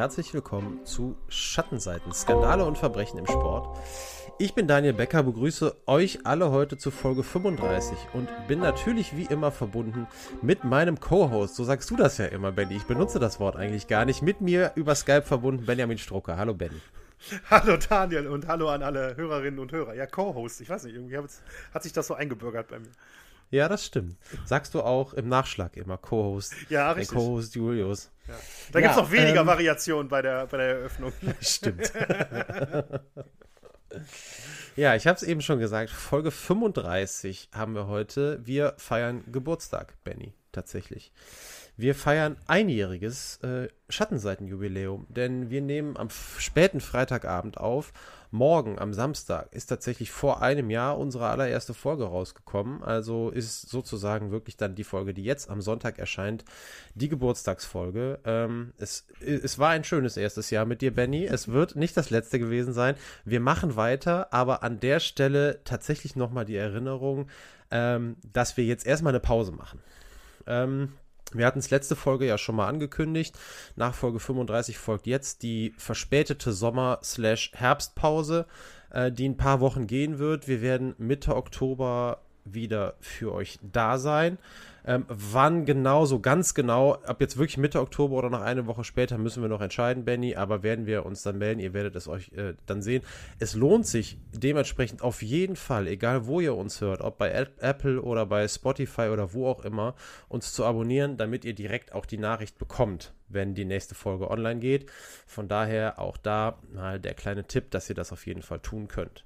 herzlich willkommen zu Schattenseiten, Skandale und Verbrechen im Sport. Ich bin Daniel Becker, begrüße euch alle heute zu Folge 35 und bin natürlich wie immer verbunden mit meinem Co-Host. So sagst du das ja immer, Benny. Ich benutze das Wort eigentlich gar nicht. Mit mir über Skype verbunden, Benjamin Strucker. Hallo, Benny. Hallo Daniel und hallo an alle Hörerinnen und Hörer. Ja, Co-Host, ich weiß nicht, irgendwie hat sich das so eingebürgert bei mir. Ja, das stimmt. Sagst du auch im Nachschlag immer Co-Host. Ja, richtig. Co-Host Julius. Ja. Da ja, gibt es noch weniger ähm, Variationen bei der, bei der Eröffnung. Stimmt. ja, ich habe es eben schon gesagt. Folge 35 haben wir heute. Wir feiern Geburtstag, Benny, tatsächlich. Wir feiern einjähriges äh, Schattenseitenjubiläum, denn wir nehmen am späten Freitagabend auf. Morgen, am Samstag, ist tatsächlich vor einem Jahr unsere allererste Folge rausgekommen. Also ist sozusagen wirklich dann die Folge, die jetzt am Sonntag erscheint, die Geburtstagsfolge. Ähm, es, es war ein schönes erstes Jahr mit dir, Benny. Es wird nicht das letzte gewesen sein. Wir machen weiter, aber an der Stelle tatsächlich nochmal die Erinnerung, ähm, dass wir jetzt erstmal eine Pause machen. Ähm, wir hatten es letzte Folge ja schon mal angekündigt. Nach Folge 35 folgt jetzt die verspätete Sommer-Herbstpause, äh, die ein paar Wochen gehen wird. Wir werden Mitte Oktober wieder für euch da sein. Ähm, wann genau, so ganz genau, ab jetzt wirklich Mitte Oktober oder noch eine Woche später müssen wir noch entscheiden, Benny, aber werden wir uns dann melden, ihr werdet es euch äh, dann sehen. Es lohnt sich dementsprechend auf jeden Fall, egal wo ihr uns hört, ob bei Apple oder bei Spotify oder wo auch immer, uns zu abonnieren, damit ihr direkt auch die Nachricht bekommt, wenn die nächste Folge online geht. Von daher auch da mal der kleine Tipp, dass ihr das auf jeden Fall tun könnt.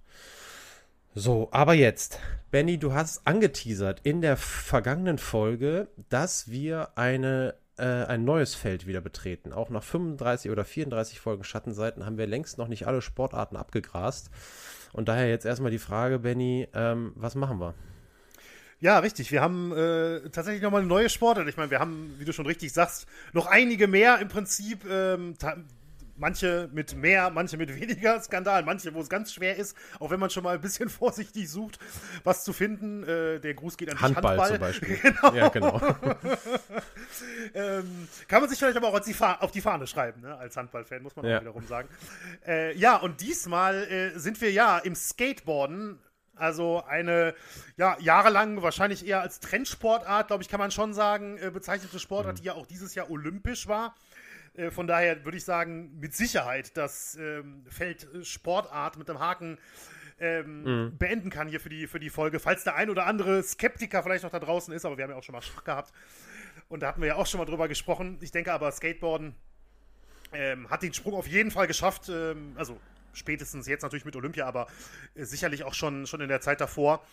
So, aber jetzt, Benny, du hast angeteasert in der vergangenen Folge, dass wir eine, äh, ein neues Feld wieder betreten. Auch nach 35 oder 34 Folgen Schattenseiten haben wir längst noch nicht alle Sportarten abgegrast. Und daher jetzt erstmal die Frage, Benny, ähm, was machen wir? Ja, richtig. Wir haben äh, tatsächlich nochmal eine neue Sportart. Ich meine, wir haben, wie du schon richtig sagst, noch einige mehr im Prinzip. Ähm, manche mit mehr, manche mit weniger Skandal, manche, wo es ganz schwer ist, auch wenn man schon mal ein bisschen vorsichtig sucht, was zu finden. Äh, der Gruß geht an Handball, Handball. zum Beispiel. genau. Ja, genau. ähm, kann man sich vielleicht aber auch die auf die Fahne schreiben, ne? als Handballfan, muss man ja. auch wiederum sagen. Äh, ja, und diesmal äh, sind wir ja im Skateboarden also eine, ja, jahrelang wahrscheinlich eher als Trendsportart, glaube ich, kann man schon sagen, äh, bezeichnete Sportart, mhm. die ja auch dieses Jahr olympisch war. Äh, von daher würde ich sagen, mit Sicherheit das ähm, Feld äh, Sportart mit dem Haken ähm, mhm. beenden kann hier für die, für die Folge. Falls der ein oder andere Skeptiker vielleicht noch da draußen ist, aber wir haben ja auch schon mal Schach gehabt. Und da hatten wir ja auch schon mal drüber gesprochen. Ich denke aber, Skateboarden ähm, hat den Sprung auf jeden Fall geschafft. Ähm, also spätestens jetzt natürlich mit Olympia, aber äh, sicherlich auch schon, schon in der Zeit davor.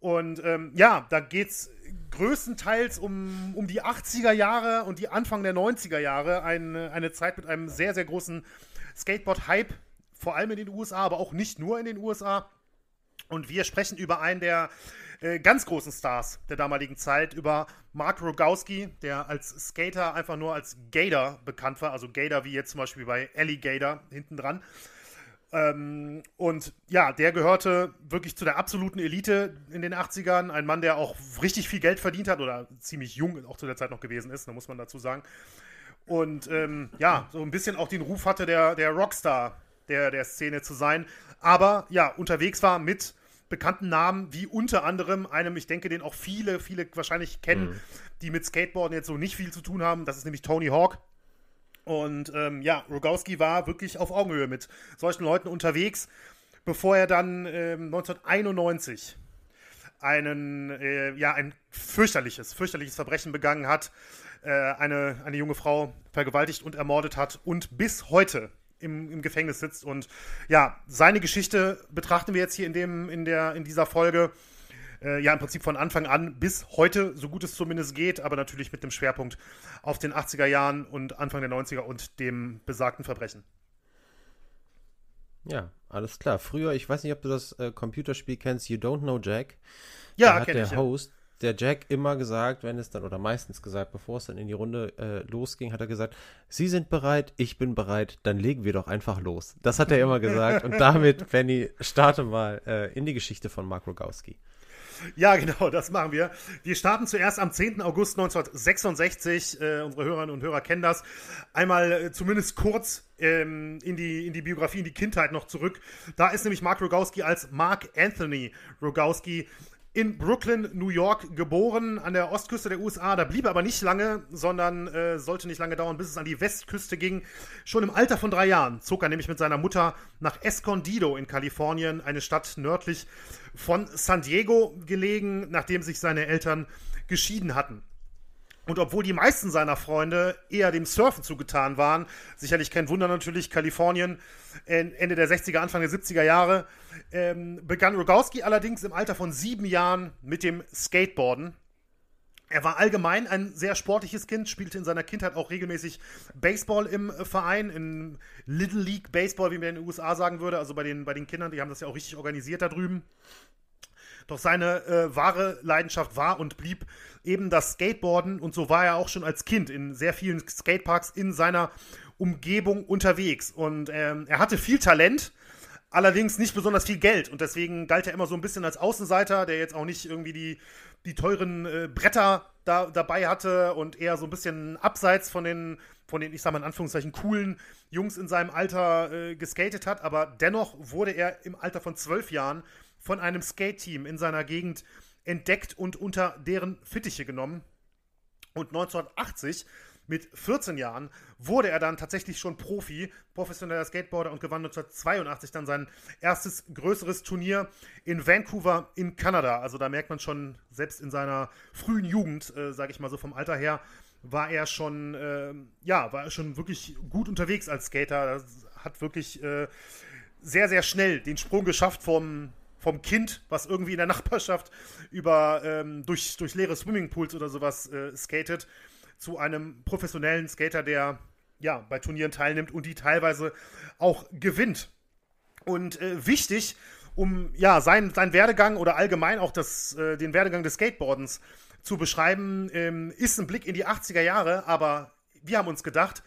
Und ähm, ja, da geht es größtenteils um, um die 80er Jahre und die Anfang der 90er Jahre. Eine, eine Zeit mit einem sehr, sehr großen Skateboard-Hype, vor allem in den USA, aber auch nicht nur in den USA. Und wir sprechen über einen der äh, ganz großen Stars der damaligen Zeit, über Mark Rogowski, der als Skater einfach nur als Gator bekannt war. Also Gator wie jetzt zum Beispiel bei Alligator hinten dran. Ähm, und ja, der gehörte wirklich zu der absoluten Elite in den 80ern. Ein Mann, der auch richtig viel Geld verdient hat oder ziemlich jung auch zu der Zeit noch gewesen ist, da muss man dazu sagen. Und ähm, ja, so ein bisschen auch den Ruf hatte, der, der Rockstar der, der Szene zu sein. Aber ja, unterwegs war mit bekannten Namen, wie unter anderem einem, ich denke, den auch viele, viele wahrscheinlich kennen, mhm. die mit Skateboarden jetzt so nicht viel zu tun haben. Das ist nämlich Tony Hawk. Und ähm, ja, Rogowski war wirklich auf Augenhöhe mit solchen Leuten unterwegs, bevor er dann ähm, 1991 einen, äh, ja, ein fürchterliches, fürchterliches Verbrechen begangen hat, äh, eine, eine junge Frau vergewaltigt und ermordet hat und bis heute im, im Gefängnis sitzt. Und ja, seine Geschichte betrachten wir jetzt hier in, dem, in, der, in dieser Folge äh, ja im Prinzip von Anfang an bis heute, so gut es zumindest geht, aber natürlich mit dem Schwerpunkt auf den 80er Jahren und Anfang der 90er und dem besagten Verbrechen. Ja, alles klar. Früher, ich weiß nicht, ob du das äh, Computerspiel kennst, You Don't Know Jack. Ja, da hat der ich, Host, der Jack immer gesagt, wenn es dann, oder meistens gesagt, bevor es dann in die Runde äh, losging, hat er gesagt, Sie sind bereit, ich bin bereit, dann legen wir doch einfach los. Das hat er immer gesagt. Und damit, Benny, starte mal äh, in die Geschichte von Mark Rogowski. Ja, genau, das machen wir. Wir starten zuerst am 10. August 1966. Äh, unsere Hörerinnen und Hörer kennen das. Einmal äh, zumindest kurz ähm, in, die, in die Biografie, in die Kindheit noch zurück. Da ist nämlich Mark Rogowski als Mark Anthony Rogowski in Brooklyn, New York geboren, an der Ostküste der USA. Da blieb er aber nicht lange, sondern äh, sollte nicht lange dauern, bis es an die Westküste ging. Schon im Alter von drei Jahren zog er nämlich mit seiner Mutter nach Escondido in Kalifornien, eine Stadt nördlich von San Diego gelegen, nachdem sich seine Eltern geschieden hatten. Und obwohl die meisten seiner Freunde eher dem Surfen zugetan waren, sicherlich kein Wunder natürlich, Kalifornien, Ende der 60er, Anfang der 70er Jahre, ähm, begann Rogowski allerdings im Alter von sieben Jahren mit dem Skateboarden. Er war allgemein ein sehr sportliches Kind, spielte in seiner Kindheit auch regelmäßig Baseball im Verein, in Little League Baseball, wie man in den USA sagen würde, also bei den, bei den Kindern, die haben das ja auch richtig organisiert da drüben. Doch seine äh, wahre Leidenschaft war und blieb eben das Skateboarden und so war er auch schon als Kind in sehr vielen Skateparks in seiner Umgebung unterwegs. Und ähm, er hatte viel Talent, allerdings nicht besonders viel Geld. Und deswegen galt er immer so ein bisschen als Außenseiter, der jetzt auch nicht irgendwie die, die teuren äh, Bretter da, dabei hatte und eher so ein bisschen abseits von den, von den, ich sag mal in Anführungszeichen, coolen Jungs in seinem Alter äh, geskatet hat. Aber dennoch wurde er im Alter von zwölf Jahren von einem Skate-Team in seiner Gegend entdeckt und unter deren Fittiche genommen. Und 1980 mit 14 Jahren wurde er dann tatsächlich schon Profi, professioneller Skateboarder und gewann 1982 dann sein erstes größeres Turnier in Vancouver in Kanada. Also da merkt man schon, selbst in seiner frühen Jugend, äh, sage ich mal so vom Alter her, war er schon, äh, ja, war er schon wirklich gut unterwegs als Skater. Das hat wirklich äh, sehr, sehr schnell den Sprung geschafft vom, vom Kind, was irgendwie in der Nachbarschaft über ähm, durch, durch leere Swimmingpools oder sowas äh, skatet zu einem professionellen Skater, der ja bei Turnieren teilnimmt und die teilweise auch gewinnt. Und äh, wichtig, um ja seinen sein Werdegang oder allgemein auch das, äh, den Werdegang des Skateboardens zu beschreiben, ähm, ist ein Blick in die 80er Jahre, aber wir haben uns gedacht,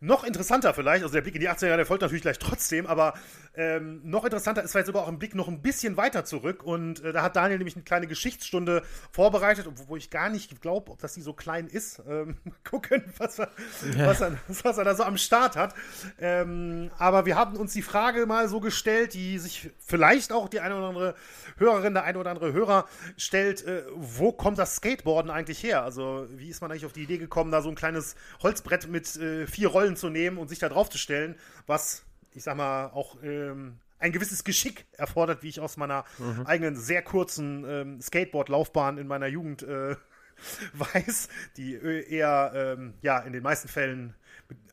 noch interessanter vielleicht, also der Blick in die 80er Jahre, der folgt natürlich gleich trotzdem, aber ähm, noch interessanter ist vielleicht sogar auch ein Blick noch ein bisschen weiter zurück. Und äh, da hat Daniel nämlich eine kleine Geschichtsstunde vorbereitet, wo ich gar nicht glaube, ob das die so klein ist. Ähm, gucken, was er, ja. was, er, was er da so am Start hat. Ähm, aber wir haben uns die Frage mal so gestellt, die sich vielleicht auch die eine oder andere Hörerin, der eine oder andere Hörer stellt, äh, wo kommt das Skateboarden eigentlich her? Also wie ist man eigentlich auf die Idee gekommen, da so ein kleines Holzbrett mit äh, vier Rollen zu nehmen und sich da drauf zu stellen, was ich sag mal, auch ähm, ein gewisses Geschick erfordert, wie ich aus meiner mhm. eigenen sehr kurzen ähm, Skateboard-Laufbahn in meiner Jugend äh, weiß, die äh, eher ähm, ja in den meisten Fällen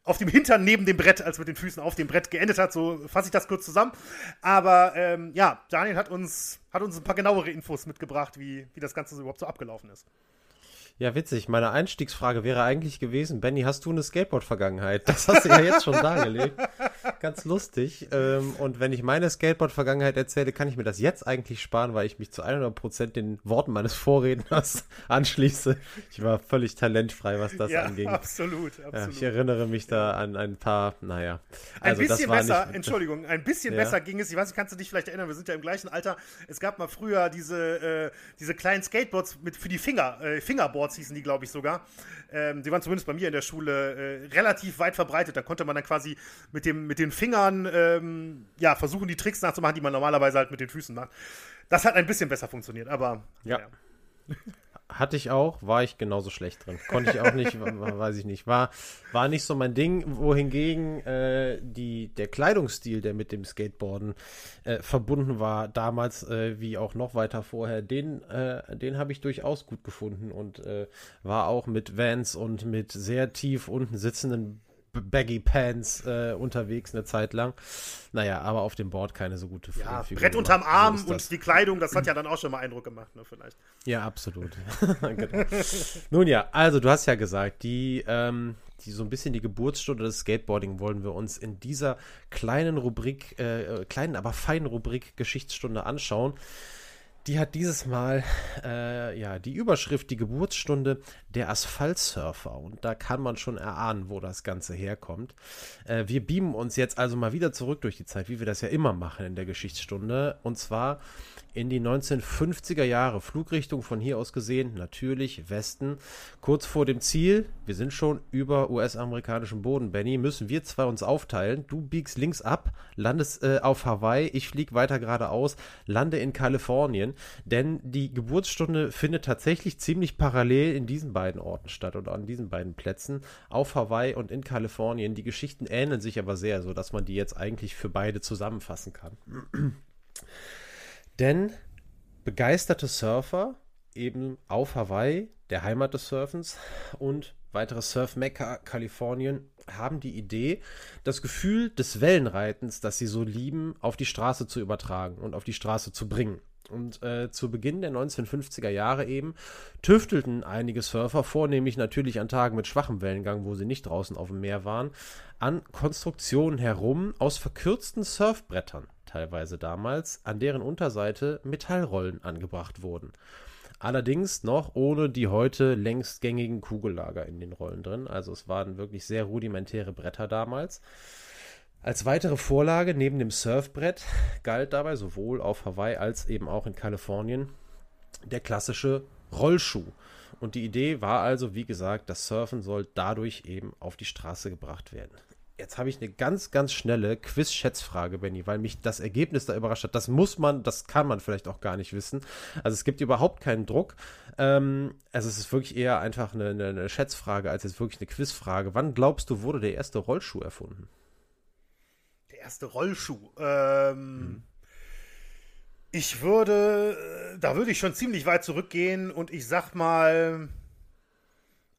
auf dem Hintern neben dem Brett als mit den Füßen auf dem Brett geendet hat. So fasse ich das kurz zusammen. Aber ähm, ja, Daniel hat uns, hat uns ein paar genauere Infos mitgebracht, wie, wie das Ganze so überhaupt so abgelaufen ist. Ja, witzig. Meine Einstiegsfrage wäre eigentlich gewesen, Benny, hast du eine Skateboard-Vergangenheit? Das hast du ja jetzt schon dargelegt. Ganz lustig. Ähm, und wenn ich meine Skateboard-Vergangenheit erzähle, kann ich mir das jetzt eigentlich sparen, weil ich mich zu 100% den Worten meines Vorredners anschließe. Ich war völlig talentfrei, was das ja, anging. Absolut, absolut. Ja, ich erinnere mich da an ein paar, naja. Also ein bisschen besser, nicht, Entschuldigung, ein bisschen ja. besser ging es. Ich weiß nicht, kannst du dich vielleicht erinnern, wir sind ja im gleichen Alter. Es gab mal früher diese, äh, diese kleinen Skateboards mit, für die Finger, äh, Fingerboards Boards hießen die, glaube ich, sogar. Ähm, die waren zumindest bei mir in der Schule äh, relativ weit verbreitet. Da konnte man dann quasi mit, dem, mit den Fingern ähm, ja, versuchen, die Tricks nachzumachen, die man normalerweise halt mit den Füßen macht. Das hat ein bisschen besser funktioniert, aber ja. ja. Hatte ich auch, war ich genauso schlecht drin. Konnte ich auch nicht, weiß ich nicht. War, war nicht so mein Ding, wohingegen äh, die, der Kleidungsstil, der mit dem Skateboarden äh, verbunden war, damals äh, wie auch noch weiter vorher, den, äh, den habe ich durchaus gut gefunden und äh, war auch mit Vans und mit sehr tief unten sitzenden Baggy Pants äh, unterwegs eine Zeit lang. Naja, aber auf dem Board keine so gute ja, Figur Brett unterm Arm und die Kleidung, das hat ja dann auch schon mal Eindruck gemacht, ne, vielleicht. Ja, absolut. genau. Nun ja, also du hast ja gesagt, die, ähm, die so ein bisschen die Geburtsstunde des Skateboarding wollen wir uns in dieser kleinen Rubrik, äh, kleinen, aber feinen Rubrik Geschichtsstunde anschauen. die hat dieses Mal äh, ja die Überschrift die Geburtsstunde der Asphaltsurfer und da kann man schon erahnen, wo das Ganze herkommt. Äh, wir beamen uns jetzt also mal wieder zurück durch die Zeit, wie wir das ja immer machen in der Geschichtsstunde und zwar in die 1950er Jahre. Flugrichtung von hier aus gesehen, natürlich Westen. Kurz vor dem Ziel, wir sind schon über US-amerikanischem Boden, Benny, müssen wir zwei uns aufteilen. Du biegst links ab, landest äh, auf Hawaii, ich fliege weiter geradeaus, lande in Kalifornien, denn die Geburtsstunde findet tatsächlich ziemlich parallel in diesen beiden Orten statt oder an diesen beiden Plätzen, auf Hawaii und in Kalifornien. Die Geschichten ähneln sich aber sehr, so dass man die jetzt eigentlich für beide zusammenfassen kann. Denn begeisterte Surfer eben auf Hawaii, der Heimat des Surfens und weitere Surf-Mekka Kalifornien haben die Idee, das Gefühl des Wellenreitens, das sie so lieben, auf die Straße zu übertragen und auf die Straße zu bringen. Und äh, zu Beginn der 1950er Jahre eben tüftelten einige Surfer, vornehmlich natürlich an Tagen mit schwachem Wellengang, wo sie nicht draußen auf dem Meer waren, an Konstruktionen herum aus verkürzten Surfbrettern teilweise damals, an deren Unterseite Metallrollen angebracht wurden. Allerdings noch ohne die heute längst gängigen Kugellager in den Rollen drin. Also es waren wirklich sehr rudimentäre Bretter damals. Als weitere Vorlage neben dem Surfbrett galt dabei sowohl auf Hawaii als eben auch in Kalifornien der klassische Rollschuh. Und die Idee war also, wie gesagt, das Surfen soll dadurch eben auf die Straße gebracht werden. Jetzt habe ich eine ganz, ganz schnelle Quiz-Schätzfrage, Benny, weil mich das Ergebnis da überrascht hat. Das muss man, das kann man vielleicht auch gar nicht wissen. Also es gibt überhaupt keinen Druck. Ähm, also es ist wirklich eher einfach eine, eine, eine Schätzfrage als jetzt wirklich eine Quizfrage. Wann glaubst du, wurde der erste Rollschuh erfunden? Der erste Rollschuh. Ähm, hm. Ich würde, da würde ich schon ziemlich weit zurückgehen und ich sag mal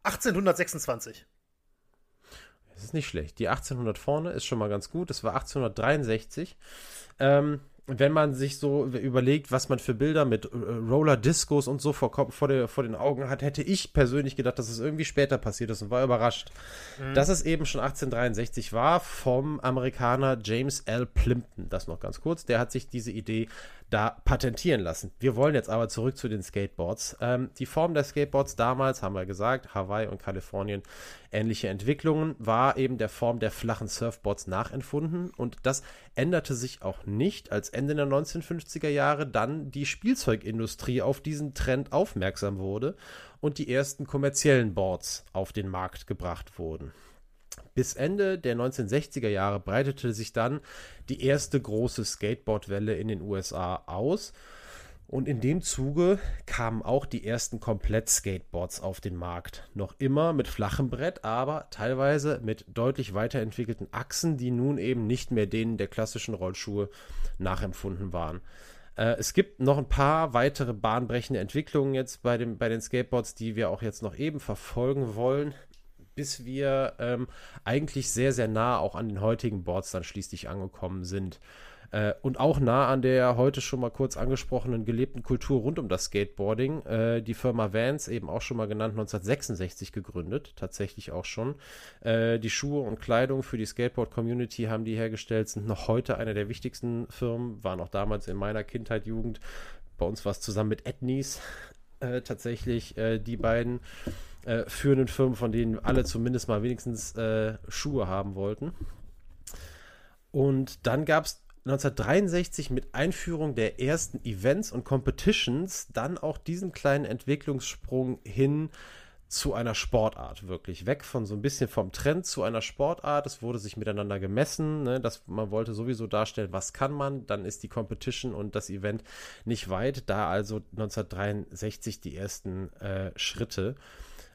1826. Das ist nicht schlecht. Die 1800 vorne ist schon mal ganz gut. Das war 1863. Ähm, wenn man sich so überlegt, was man für Bilder mit äh, Roller Discos und so vor, vor, der, vor, den Augen hat, hätte ich persönlich gedacht, dass es irgendwie später passiert ist und war überrascht, mhm. dass es eben schon 1863 war vom Amerikaner James L. Plimpton. Das noch ganz kurz. Der hat sich diese Idee da patentieren lassen. Wir wollen jetzt aber zurück zu den Skateboards. Ähm, die Form der Skateboards damals, haben wir gesagt, Hawaii und Kalifornien, ähnliche Entwicklungen, war eben der Form der flachen Surfboards nachempfunden und das änderte sich auch nicht, als Ende der 1950er Jahre dann die Spielzeugindustrie auf diesen Trend aufmerksam wurde und die ersten kommerziellen Boards auf den Markt gebracht wurden. Bis Ende der 1960er Jahre breitete sich dann die erste große Skateboardwelle in den USA aus. Und in dem Zuge kamen auch die ersten Komplett-Skateboards auf den Markt. Noch immer mit flachem Brett, aber teilweise mit deutlich weiterentwickelten Achsen, die nun eben nicht mehr denen der klassischen Rollschuhe nachempfunden waren. Äh, es gibt noch ein paar weitere bahnbrechende Entwicklungen jetzt bei, dem, bei den Skateboards, die wir auch jetzt noch eben verfolgen wollen bis wir ähm, eigentlich sehr, sehr nah auch an den heutigen Boards dann schließlich angekommen sind. Äh, und auch nah an der heute schon mal kurz angesprochenen gelebten Kultur rund um das Skateboarding. Äh, die Firma Vans, eben auch schon mal genannt, 1966 gegründet, tatsächlich auch schon. Äh, die Schuhe und Kleidung für die Skateboard-Community haben die hergestellt, sind noch heute eine der wichtigsten Firmen, waren auch damals in meiner Kindheit, Jugend. Bei uns war es zusammen mit Etnies äh, tatsächlich äh, die beiden äh, führenden Firmen, von denen alle zumindest mal wenigstens äh, Schuhe haben wollten. Und dann gab es 1963 mit Einführung der ersten Events und Competitions dann auch diesen kleinen Entwicklungssprung hin zu einer Sportart, wirklich. Weg von so ein bisschen vom Trend zu einer Sportart. Es wurde sich miteinander gemessen. Ne? Das, man wollte sowieso darstellen, was kann man. Dann ist die Competition und das Event nicht weit. Da also 1963 die ersten äh, Schritte.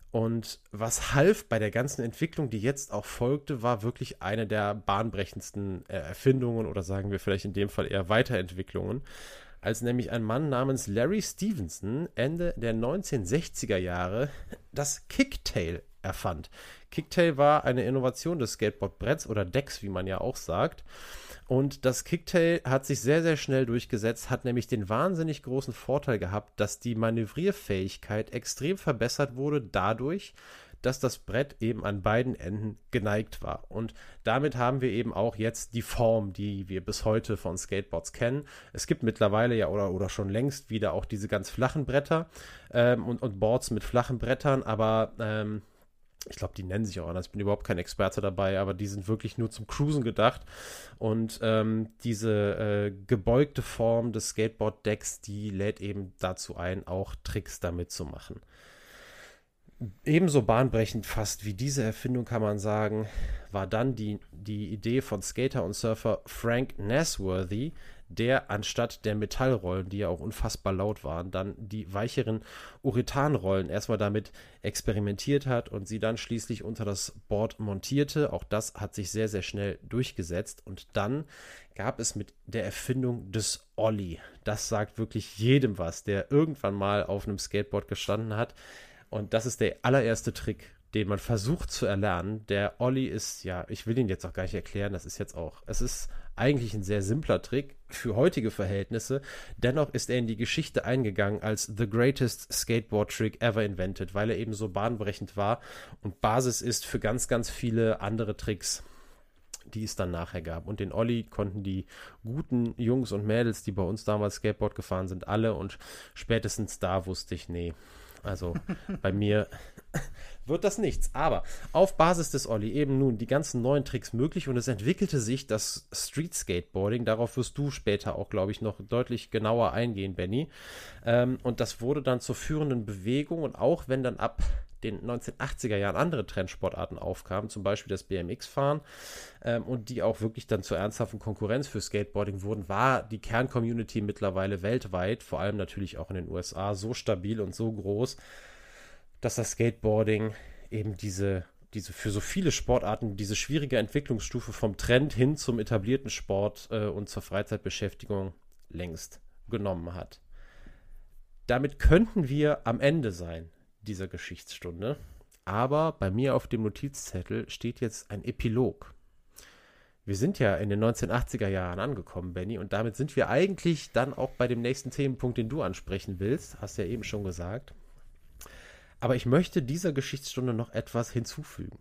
Und was half bei der ganzen Entwicklung, die jetzt auch folgte, war wirklich eine der bahnbrechendsten äh, Erfindungen oder sagen wir vielleicht in dem Fall eher Weiterentwicklungen, als nämlich ein Mann namens Larry Stevenson Ende der 1960er Jahre das Kicktail erfand. Kicktail war eine Innovation des Skateboardbretts oder Decks, wie man ja auch sagt. Und das Kicktail hat sich sehr, sehr schnell durchgesetzt, hat nämlich den wahnsinnig großen Vorteil gehabt, dass die Manövrierfähigkeit extrem verbessert wurde dadurch, dass das Brett eben an beiden Enden geneigt war. Und damit haben wir eben auch jetzt die Form, die wir bis heute von Skateboards kennen. Es gibt mittlerweile ja oder, oder schon längst wieder auch diese ganz flachen Bretter ähm, und, und Boards mit flachen Brettern, aber ähm, ich glaube, die nennen sich auch anders. Ich bin überhaupt kein Experte dabei, aber die sind wirklich nur zum Cruisen gedacht. Und ähm, diese äh, gebeugte Form des Skateboard-Decks, die lädt eben dazu ein, auch Tricks damit zu machen. Ebenso bahnbrechend fast wie diese Erfindung kann man sagen, war dann die, die Idee von Skater und Surfer Frank Nasworthy, der anstatt der Metallrollen, die ja auch unfassbar laut waren, dann die weicheren Urethanrollen erstmal damit experimentiert hat und sie dann schließlich unter das Board montierte. Auch das hat sich sehr, sehr schnell durchgesetzt und dann gab es mit der Erfindung des Olli. Das sagt wirklich jedem was, der irgendwann mal auf einem Skateboard gestanden hat. Und das ist der allererste Trick, den man versucht zu erlernen. Der Olli ist, ja, ich will ihn jetzt auch gar nicht erklären, das ist jetzt auch, es ist eigentlich ein sehr simpler Trick für heutige Verhältnisse. Dennoch ist er in die Geschichte eingegangen als the greatest Skateboard Trick ever invented, weil er eben so bahnbrechend war und Basis ist für ganz, ganz viele andere Tricks die es dann nachher gab. Und den Olli konnten die guten Jungs und Mädels, die bei uns damals Skateboard gefahren sind, alle. Und spätestens da wusste ich, nee, also bei mir wird das nichts. Aber auf Basis des Olli eben nun die ganzen neuen Tricks möglich und es entwickelte sich das Street Skateboarding. Darauf wirst du später auch, glaube ich, noch deutlich genauer eingehen, Benny. Ähm, und das wurde dann zur führenden Bewegung und auch wenn dann ab den 1980er Jahren andere Trendsportarten aufkamen, zum Beispiel das BMX-Fahren ähm, und die auch wirklich dann zur ernsthaften Konkurrenz für Skateboarding wurden, war die Kerncommunity mittlerweile weltweit, vor allem natürlich auch in den USA, so stabil und so groß, dass das Skateboarding eben diese, diese für so viele Sportarten diese schwierige Entwicklungsstufe vom Trend hin zum etablierten Sport äh, und zur Freizeitbeschäftigung längst genommen hat. Damit könnten wir am Ende sein dieser Geschichtsstunde. Aber bei mir auf dem Notizzettel steht jetzt ein Epilog. Wir sind ja in den 1980er Jahren angekommen, Benny, und damit sind wir eigentlich dann auch bei dem nächsten Themenpunkt, den du ansprechen willst. Hast ja eben schon gesagt. Aber ich möchte dieser Geschichtsstunde noch etwas hinzufügen.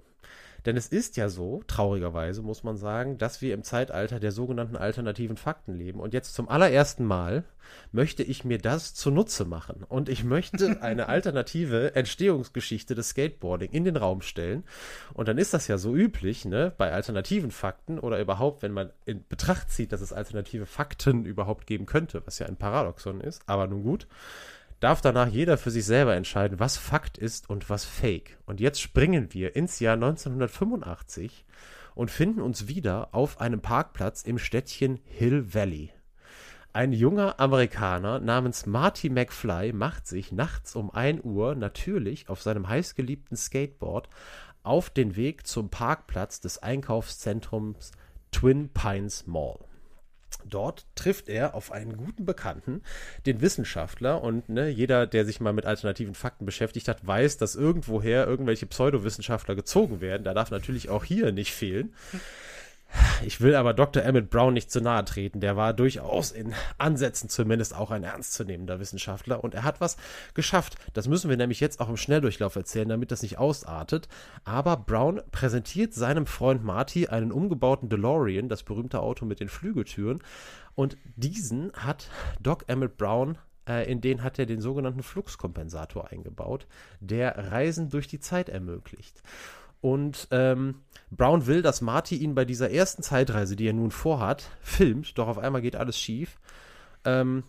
Denn es ist ja so, traurigerweise muss man sagen, dass wir im Zeitalter der sogenannten alternativen Fakten leben. Und jetzt zum allerersten Mal möchte ich mir das zunutze machen. Und ich möchte eine alternative Entstehungsgeschichte des Skateboarding in den Raum stellen. Und dann ist das ja so üblich, ne, bei alternativen Fakten oder überhaupt, wenn man in Betracht zieht, dass es alternative Fakten überhaupt geben könnte, was ja ein Paradoxon ist. Aber nun gut darf danach jeder für sich selber entscheiden, was Fakt ist und was Fake. Und jetzt springen wir ins Jahr 1985 und finden uns wieder auf einem Parkplatz im Städtchen Hill Valley. Ein junger Amerikaner namens Marty McFly macht sich nachts um 1 Uhr natürlich auf seinem heißgeliebten Skateboard auf den Weg zum Parkplatz des Einkaufszentrums Twin Pines Mall. Dort trifft er auf einen guten Bekannten, den Wissenschaftler. Und ne, jeder, der sich mal mit alternativen Fakten beschäftigt hat, weiß, dass irgendwoher irgendwelche Pseudowissenschaftler gezogen werden. Da darf natürlich auch hier nicht fehlen. Ich will aber Dr. Emmett Brown nicht zu nahe treten. Der war durchaus in Ansätzen zumindest auch ein ernstzunehmender Wissenschaftler und er hat was geschafft. Das müssen wir nämlich jetzt auch im Schnelldurchlauf erzählen, damit das nicht ausartet. Aber Brown präsentiert seinem Freund Marty einen umgebauten DeLorean, das berühmte Auto mit den Flügeltüren. Und diesen hat Doc Emmett Brown äh, in den hat er den sogenannten Fluxkompensator eingebaut, der Reisen durch die Zeit ermöglicht. Und ähm, Brown will, dass Marty ihn bei dieser ersten Zeitreise, die er nun vorhat, filmt, doch auf einmal geht alles schief. Ähm,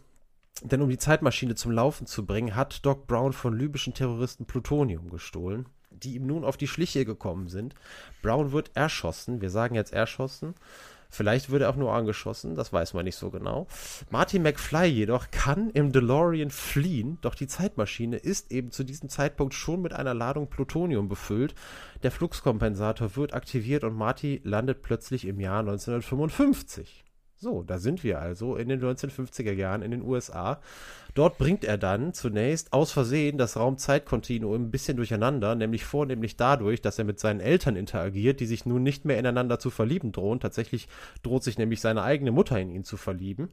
denn um die Zeitmaschine zum Laufen zu bringen, hat Doc Brown von libyschen Terroristen Plutonium gestohlen, die ihm nun auf die Schliche gekommen sind. Brown wird erschossen, wir sagen jetzt erschossen, Vielleicht wird er auch nur angeschossen, das weiß man nicht so genau. Martin McFly jedoch kann im DeLorean fliehen, doch die Zeitmaschine ist eben zu diesem Zeitpunkt schon mit einer Ladung Plutonium befüllt. Der Fluxkompensator wird aktiviert und Marty landet plötzlich im Jahr 1955. So, da sind wir also in den 1950er Jahren in den USA. Dort bringt er dann zunächst aus Versehen das Raum-Zeit-Kontinuum ein bisschen durcheinander, nämlich vornehmlich dadurch, dass er mit seinen Eltern interagiert, die sich nun nicht mehr ineinander zu verlieben drohen. Tatsächlich droht sich nämlich seine eigene Mutter in ihn zu verlieben.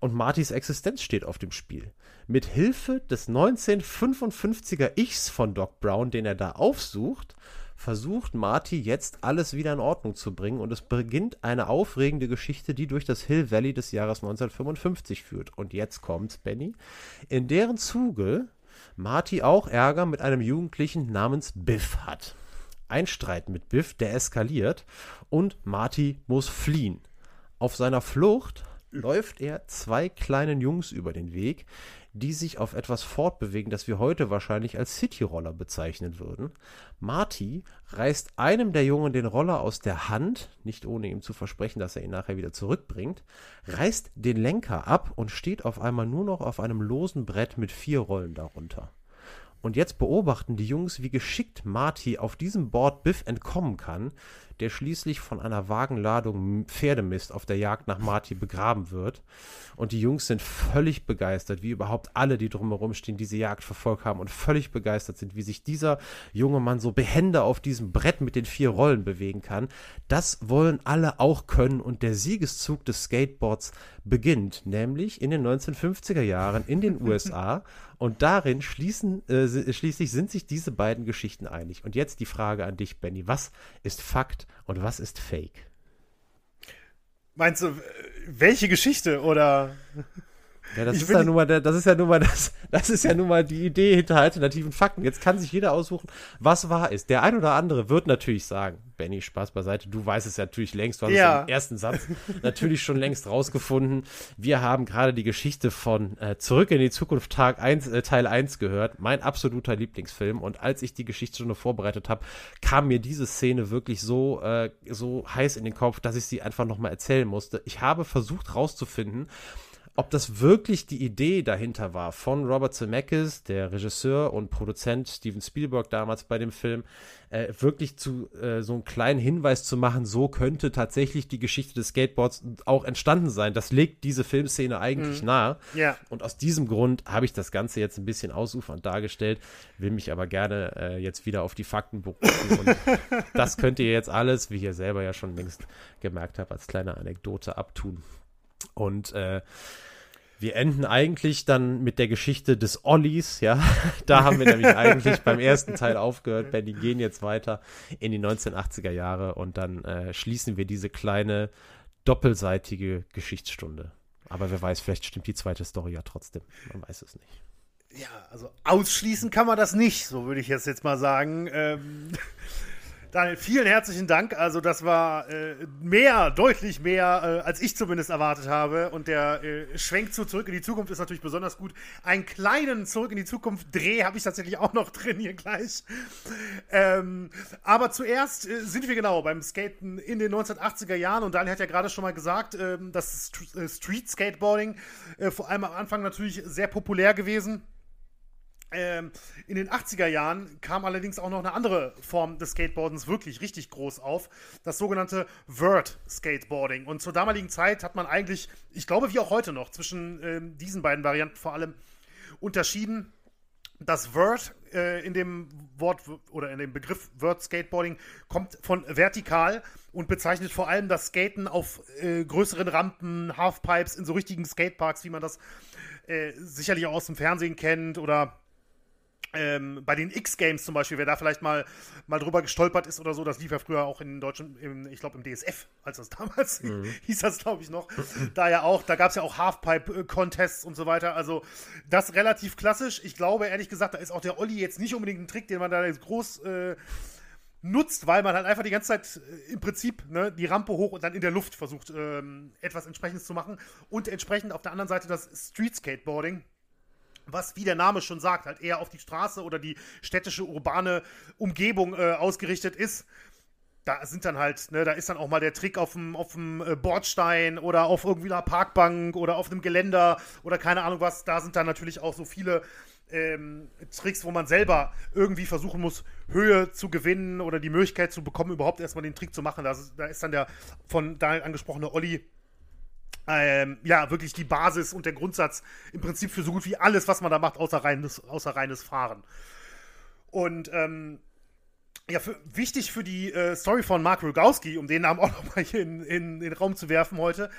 Und Martys Existenz steht auf dem Spiel. Mit Hilfe des 1955er Ichs von Doc Brown, den er da aufsucht, versucht Marty jetzt alles wieder in Ordnung zu bringen und es beginnt eine aufregende Geschichte, die durch das Hill Valley des Jahres 1955 führt. Und jetzt kommt's, Benny. In deren Zuge Marty auch Ärger mit einem Jugendlichen namens Biff hat. Ein Streit mit Biff, der eskaliert und Marty muss fliehen. Auf seiner Flucht läuft er zwei kleinen Jungs über den Weg, die sich auf etwas fortbewegen, das wir heute wahrscheinlich als Cityroller bezeichnen würden. Marty reißt einem der Jungen den Roller aus der Hand, nicht ohne ihm zu versprechen, dass er ihn nachher wieder zurückbringt, reißt den Lenker ab und steht auf einmal nur noch auf einem losen Brett mit vier Rollen darunter. Und jetzt beobachten die Jungs, wie geschickt Marty auf diesem Board Biff entkommen kann, der schließlich von einer Wagenladung Pferdemist auf der Jagd nach Marty begraben wird. Und die Jungs sind völlig begeistert, wie überhaupt alle, die drumherum stehen, diese Jagd verfolgt haben und völlig begeistert sind, wie sich dieser junge Mann so behende auf diesem Brett mit den vier Rollen bewegen kann. Das wollen alle auch können und der Siegeszug des Skateboards beginnt, nämlich in den 1950er Jahren in den USA. Und darin schließen, äh, schließlich sind sich diese beiden Geschichten einig. Und jetzt die Frage an dich, Benny. Was ist Fakt und was ist Fake? Meinst du, welche Geschichte oder? Ja, das ist ja, nun mal, das ist ja nun mal das, das ist ja nun mal die Idee hinter alternativen Fakten. Jetzt kann sich jeder aussuchen, was wahr ist. Der ein oder andere wird natürlich sagen, Benny, Spaß beiseite, du weißt es ja natürlich längst, du hast ja. es im ersten Satz natürlich schon längst rausgefunden. Wir haben gerade die Geschichte von äh, Zurück in die Zukunft Tag 1, äh, Teil 1 gehört, mein absoluter Lieblingsfilm. Und als ich die Geschichte schon vorbereitet habe, kam mir diese Szene wirklich so, äh, so heiß in den Kopf, dass ich sie einfach nochmal erzählen musste. Ich habe versucht rauszufinden, ob das wirklich die Idee dahinter war von Robert Zemeckis, der Regisseur und Produzent Steven Spielberg damals bei dem Film, äh, wirklich zu äh, so einen kleinen Hinweis zu machen, so könnte tatsächlich die Geschichte des Skateboards auch entstanden sein. Das legt diese Filmszene eigentlich mhm. nahe. Ja. Und aus diesem Grund habe ich das Ganze jetzt ein bisschen ausufernd dargestellt, will mich aber gerne äh, jetzt wieder auf die Fakten berufen. und das könnt ihr jetzt alles, wie ihr selber ja schon längst gemerkt habt, als kleine Anekdote abtun. Und äh, wir enden eigentlich dann mit der Geschichte des Ollis, ja. Da haben wir nämlich eigentlich beim ersten Teil aufgehört. Benny gehen jetzt weiter in die 1980er Jahre und dann äh, schließen wir diese kleine doppelseitige Geschichtsstunde. Aber wer weiß, vielleicht stimmt die zweite Story ja trotzdem. Man weiß es nicht. Ja, also ausschließen kann man das nicht, so würde ich jetzt, mal sagen. Ähm, Daniel, vielen herzlichen Dank. Also das war äh, mehr, deutlich mehr, äh, als ich zumindest erwartet habe. Und der äh, Schwenk zu Zurück in die Zukunft ist natürlich besonders gut. Einen kleinen Zurück in die Zukunft Dreh habe ich tatsächlich auch noch drin hier gleich. Ähm, aber zuerst äh, sind wir genau beim Skaten in den 1980er Jahren. Und Daniel hat ja gerade schon mal gesagt, ähm, dass äh, Street Skateboarding äh, vor allem am Anfang natürlich sehr populär gewesen ähm, in den 80er Jahren kam allerdings auch noch eine andere Form des Skateboardens wirklich richtig groß auf, das sogenannte Vert Skateboarding. Und zur damaligen Zeit hat man eigentlich, ich glaube wie auch heute noch, zwischen ähm, diesen beiden Varianten vor allem unterschieden. Das Vert äh, in dem Wort oder in dem Begriff Vert Skateboarding kommt von vertikal und bezeichnet vor allem das Skaten auf äh, größeren Rampen, Halfpipes, in so richtigen Skateparks, wie man das äh, sicherlich auch aus dem Fernsehen kennt oder ähm, bei den X-Games zum Beispiel, wer da vielleicht mal, mal drüber gestolpert ist oder so, das lief ja früher auch in Deutschland, im, ich glaube im DSF, als das damals mhm. hieß das, glaube ich, noch. da ja auch, da gab es ja auch Halfpipe-Contests und so weiter. Also das relativ klassisch. Ich glaube, ehrlich gesagt, da ist auch der Olli jetzt nicht unbedingt ein Trick, den man da jetzt groß äh, nutzt, weil man halt einfach die ganze Zeit äh, im Prinzip ne, die Rampe hoch und dann in der Luft versucht, ähm, etwas entsprechendes zu machen. Und entsprechend auf der anderen Seite das Street Skateboarding was, wie der Name schon sagt, halt eher auf die Straße oder die städtische, urbane Umgebung äh, ausgerichtet ist. Da sind dann halt, ne, da ist dann auch mal der Trick auf dem, auf dem äh, Bordstein oder auf irgendwie einer Parkbank oder auf einem Geländer oder keine Ahnung was. Da sind dann natürlich auch so viele ähm, Tricks, wo man selber irgendwie versuchen muss, Höhe zu gewinnen oder die Möglichkeit zu bekommen, überhaupt erstmal den Trick zu machen. Da ist, da ist dann der von Daniel angesprochene Olli ähm, ja, wirklich die Basis und der Grundsatz im Prinzip für so gut wie alles, was man da macht, außer reines, außer reines Fahren. Und ähm, ja, für, wichtig für die äh, Story von Mark Rogowski, um den Namen auch nochmal hier in, in, in, den Raum zu werfen heute,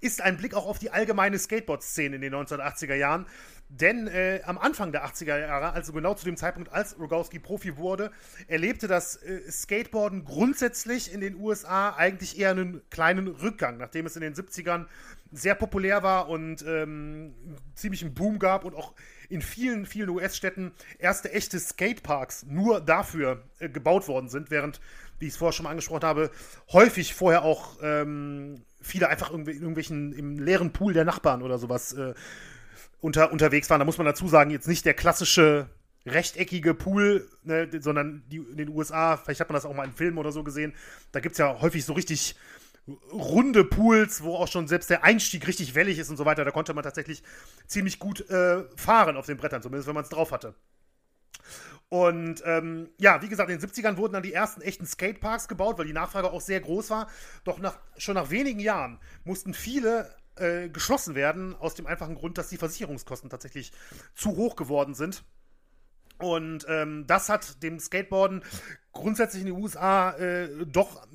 ist ein Blick auch auf die allgemeine Skateboard-Szene in den 1980er Jahren. Denn äh, am Anfang der 80er Jahre, also genau zu dem Zeitpunkt, als Rogowski Profi wurde, erlebte das äh, Skateboarden grundsätzlich in den USA eigentlich eher einen kleinen Rückgang, nachdem es in den 70ern sehr populär war und ähm, ziemlich einen Boom gab und auch in vielen, vielen US-Städten erste echte Skateparks nur dafür äh, gebaut worden sind, während, wie ich es vorher schon mal angesprochen habe, häufig vorher auch ähm, viele einfach in irgendwelchen im leeren Pool der Nachbarn oder sowas äh, unter, unterwegs waren. Da muss man dazu sagen, jetzt nicht der klassische rechteckige Pool, ne, sondern die, in den USA, vielleicht hat man das auch mal in Filmen oder so gesehen, da gibt es ja häufig so richtig runde Pools, wo auch schon selbst der Einstieg richtig wellig ist und so weiter. Da konnte man tatsächlich ziemlich gut äh, fahren auf den Brettern, zumindest wenn man es drauf hatte. Und ähm, ja, wie gesagt, in den 70ern wurden dann die ersten echten Skateparks gebaut, weil die Nachfrage auch sehr groß war. Doch nach, schon nach wenigen Jahren mussten viele äh, geschlossen werden, aus dem einfachen Grund, dass die Versicherungskosten tatsächlich zu hoch geworden sind. Und ähm, das hat dem Skateboarden grundsätzlich in den USA äh, doch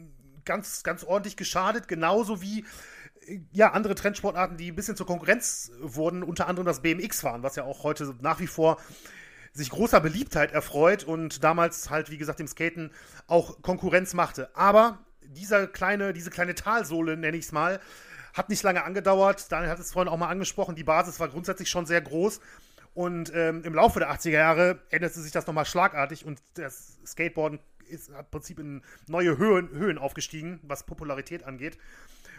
ganz, ganz ordentlich geschadet, genauso wie äh, ja, andere Trendsportarten, die ein bisschen zur Konkurrenz wurden, unter anderem das BMX-Fahren, was ja auch heute nach wie vor sich großer Beliebtheit erfreut und damals halt, wie gesagt, dem Skaten auch Konkurrenz machte. Aber dieser kleine, diese kleine Talsohle, nenne ich es mal, hat nicht lange angedauert. Daniel hat es vorhin auch mal angesprochen, die Basis war grundsätzlich schon sehr groß. Und ähm, im Laufe der 80er Jahre änderte sich das nochmal schlagartig und das Skateboarden ist im Prinzip in neue Höhen, Höhen aufgestiegen, was Popularität angeht.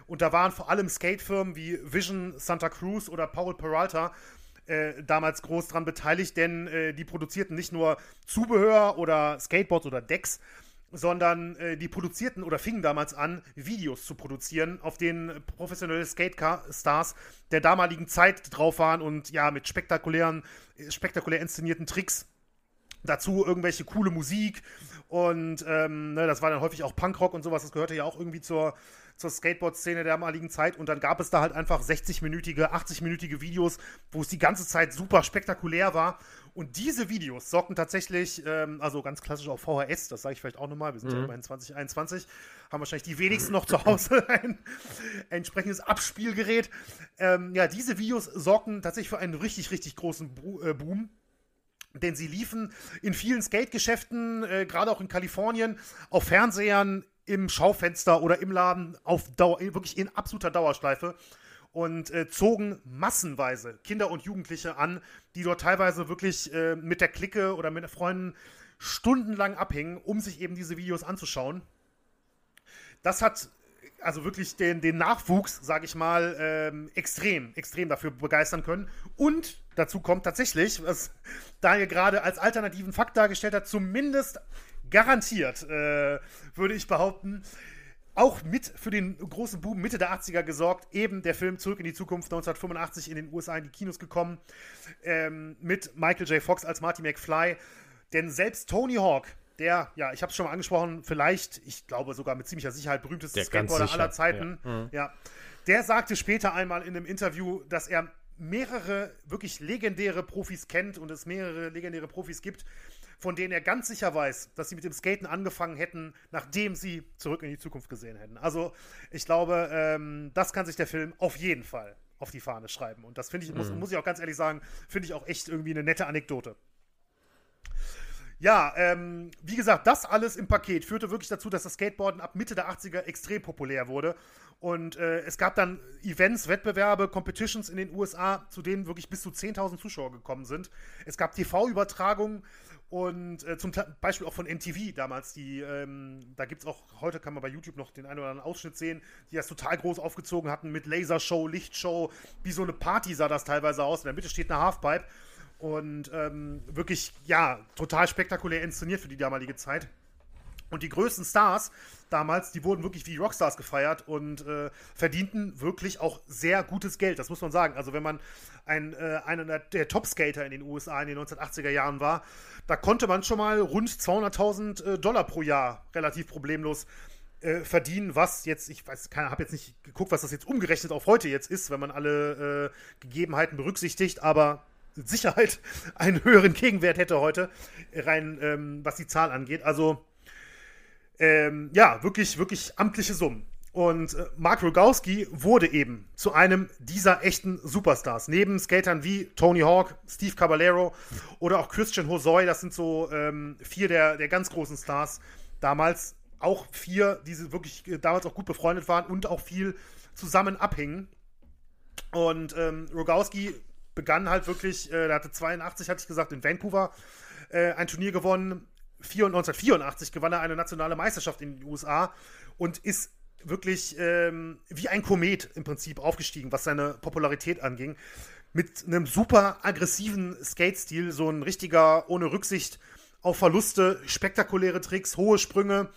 Und da waren vor allem Skatefirmen wie Vision, Santa Cruz oder Paul Peralta äh, damals groß dran beteiligt, denn äh, die produzierten nicht nur Zubehör oder Skateboards oder Decks, sondern äh, die produzierten oder fingen damals an, Videos zu produzieren, auf denen professionelle Skate-Stars der damaligen Zeit drauf waren und ja, mit spektakulären, spektakulär inszenierten Tricks. Dazu irgendwelche coole Musik und ähm, ne, das war dann häufig auch Punkrock und sowas. Das gehörte ja auch irgendwie zur, zur Skateboard-Szene der damaligen Zeit. Und dann gab es da halt einfach 60-minütige, 80-minütige Videos, wo es die ganze Zeit super spektakulär war. Und diese Videos sorgten tatsächlich, ähm, also ganz klassisch auf VHS, das sage ich vielleicht auch nochmal, wir sind mhm. ja immerhin 2021, haben wahrscheinlich die wenigsten noch zu Hause ein entsprechendes Abspielgerät. Ähm, ja, diese Videos sorgten tatsächlich für einen richtig, richtig großen äh, Boom denn sie liefen in vielen Skate-Geschäften, äh, gerade auch in Kalifornien, auf Fernsehern, im Schaufenster oder im Laden, auf Dauer, wirklich in absoluter Dauerschleife und äh, zogen massenweise Kinder und Jugendliche an, die dort teilweise wirklich äh, mit der Clique oder mit Freunden stundenlang abhingen, um sich eben diese Videos anzuschauen. Das hat also wirklich den, den Nachwuchs, sage ich mal, ähm, extrem, extrem dafür begeistern können. Und dazu kommt tatsächlich, was Daniel gerade als alternativen Fakt dargestellt hat, zumindest garantiert, äh, würde ich behaupten, auch mit für den großen Boom Mitte der 80er gesorgt. Eben der Film Zurück in die Zukunft 1985 in den USA in die Kinos gekommen. Ähm, mit Michael J. Fox als Marty McFly. Denn selbst Tony Hawk, der, ja, ich habe es schon mal angesprochen, vielleicht, ich glaube sogar mit ziemlicher Sicherheit berühmteste der Skateboarder aller Zeiten, ja. Mhm. ja. Der sagte später einmal in einem Interview, dass er mehrere wirklich legendäre Profis kennt und es mehrere legendäre Profis gibt, von denen er ganz sicher weiß, dass sie mit dem Skaten angefangen hätten, nachdem sie zurück in die Zukunft gesehen hätten. Also ich glaube, ähm, das kann sich der Film auf jeden Fall auf die Fahne schreiben. Und das finde ich, mhm. muss, muss ich auch ganz ehrlich sagen, finde ich auch echt irgendwie eine nette Anekdote. Ja, ähm, wie gesagt, das alles im Paket führte wirklich dazu, dass das Skateboarden ab Mitte der 80er extrem populär wurde. Und äh, es gab dann Events, Wettbewerbe, Competitions in den USA, zu denen wirklich bis zu 10.000 Zuschauer gekommen sind. Es gab TV-Übertragungen und äh, zum Beispiel auch von MTV damals, die, ähm, da gibt es auch, heute kann man bei YouTube noch den einen oder anderen Ausschnitt sehen, die das total groß aufgezogen hatten mit Lasershow, Lichtshow, wie so eine Party sah das teilweise aus. In der Mitte steht eine Halfpipe und ähm, wirklich, ja, total spektakulär inszeniert für die damalige Zeit. Und die größten Stars damals, die wurden wirklich wie Rockstars gefeiert und äh, verdienten wirklich auch sehr gutes Geld, das muss man sagen. Also wenn man ein, äh, einer der Top-Skater in den USA in den 1980er Jahren war, da konnte man schon mal rund 200.000 äh, Dollar pro Jahr relativ problemlos äh, verdienen, was jetzt, ich weiß, habe jetzt nicht geguckt, was das jetzt umgerechnet auf heute jetzt ist, wenn man alle äh, Gegebenheiten berücksichtigt, aber mit Sicherheit einen höheren Gegenwert hätte heute, rein ähm, was die Zahl angeht. Also ähm, ja, wirklich, wirklich amtliche Summen. Und äh, Mark Rogowski wurde eben zu einem dieser echten Superstars. Neben Skatern wie Tony Hawk, Steve Caballero oder auch Christian Hosoi, das sind so ähm, vier der, der ganz großen Stars damals auch vier, die wirklich äh, damals auch gut befreundet waren und auch viel zusammen abhingen. Und ähm, Rogowski begann halt wirklich, äh, er hatte 82, hatte ich gesagt, in Vancouver äh, ein Turnier gewonnen. 1984 gewann er eine nationale Meisterschaft in den USA und ist wirklich ähm, wie ein Komet im Prinzip aufgestiegen, was seine Popularität anging. Mit einem super aggressiven Skate-Stil, so ein richtiger, ohne Rücksicht auf Verluste, spektakuläre Tricks, hohe Sprünge,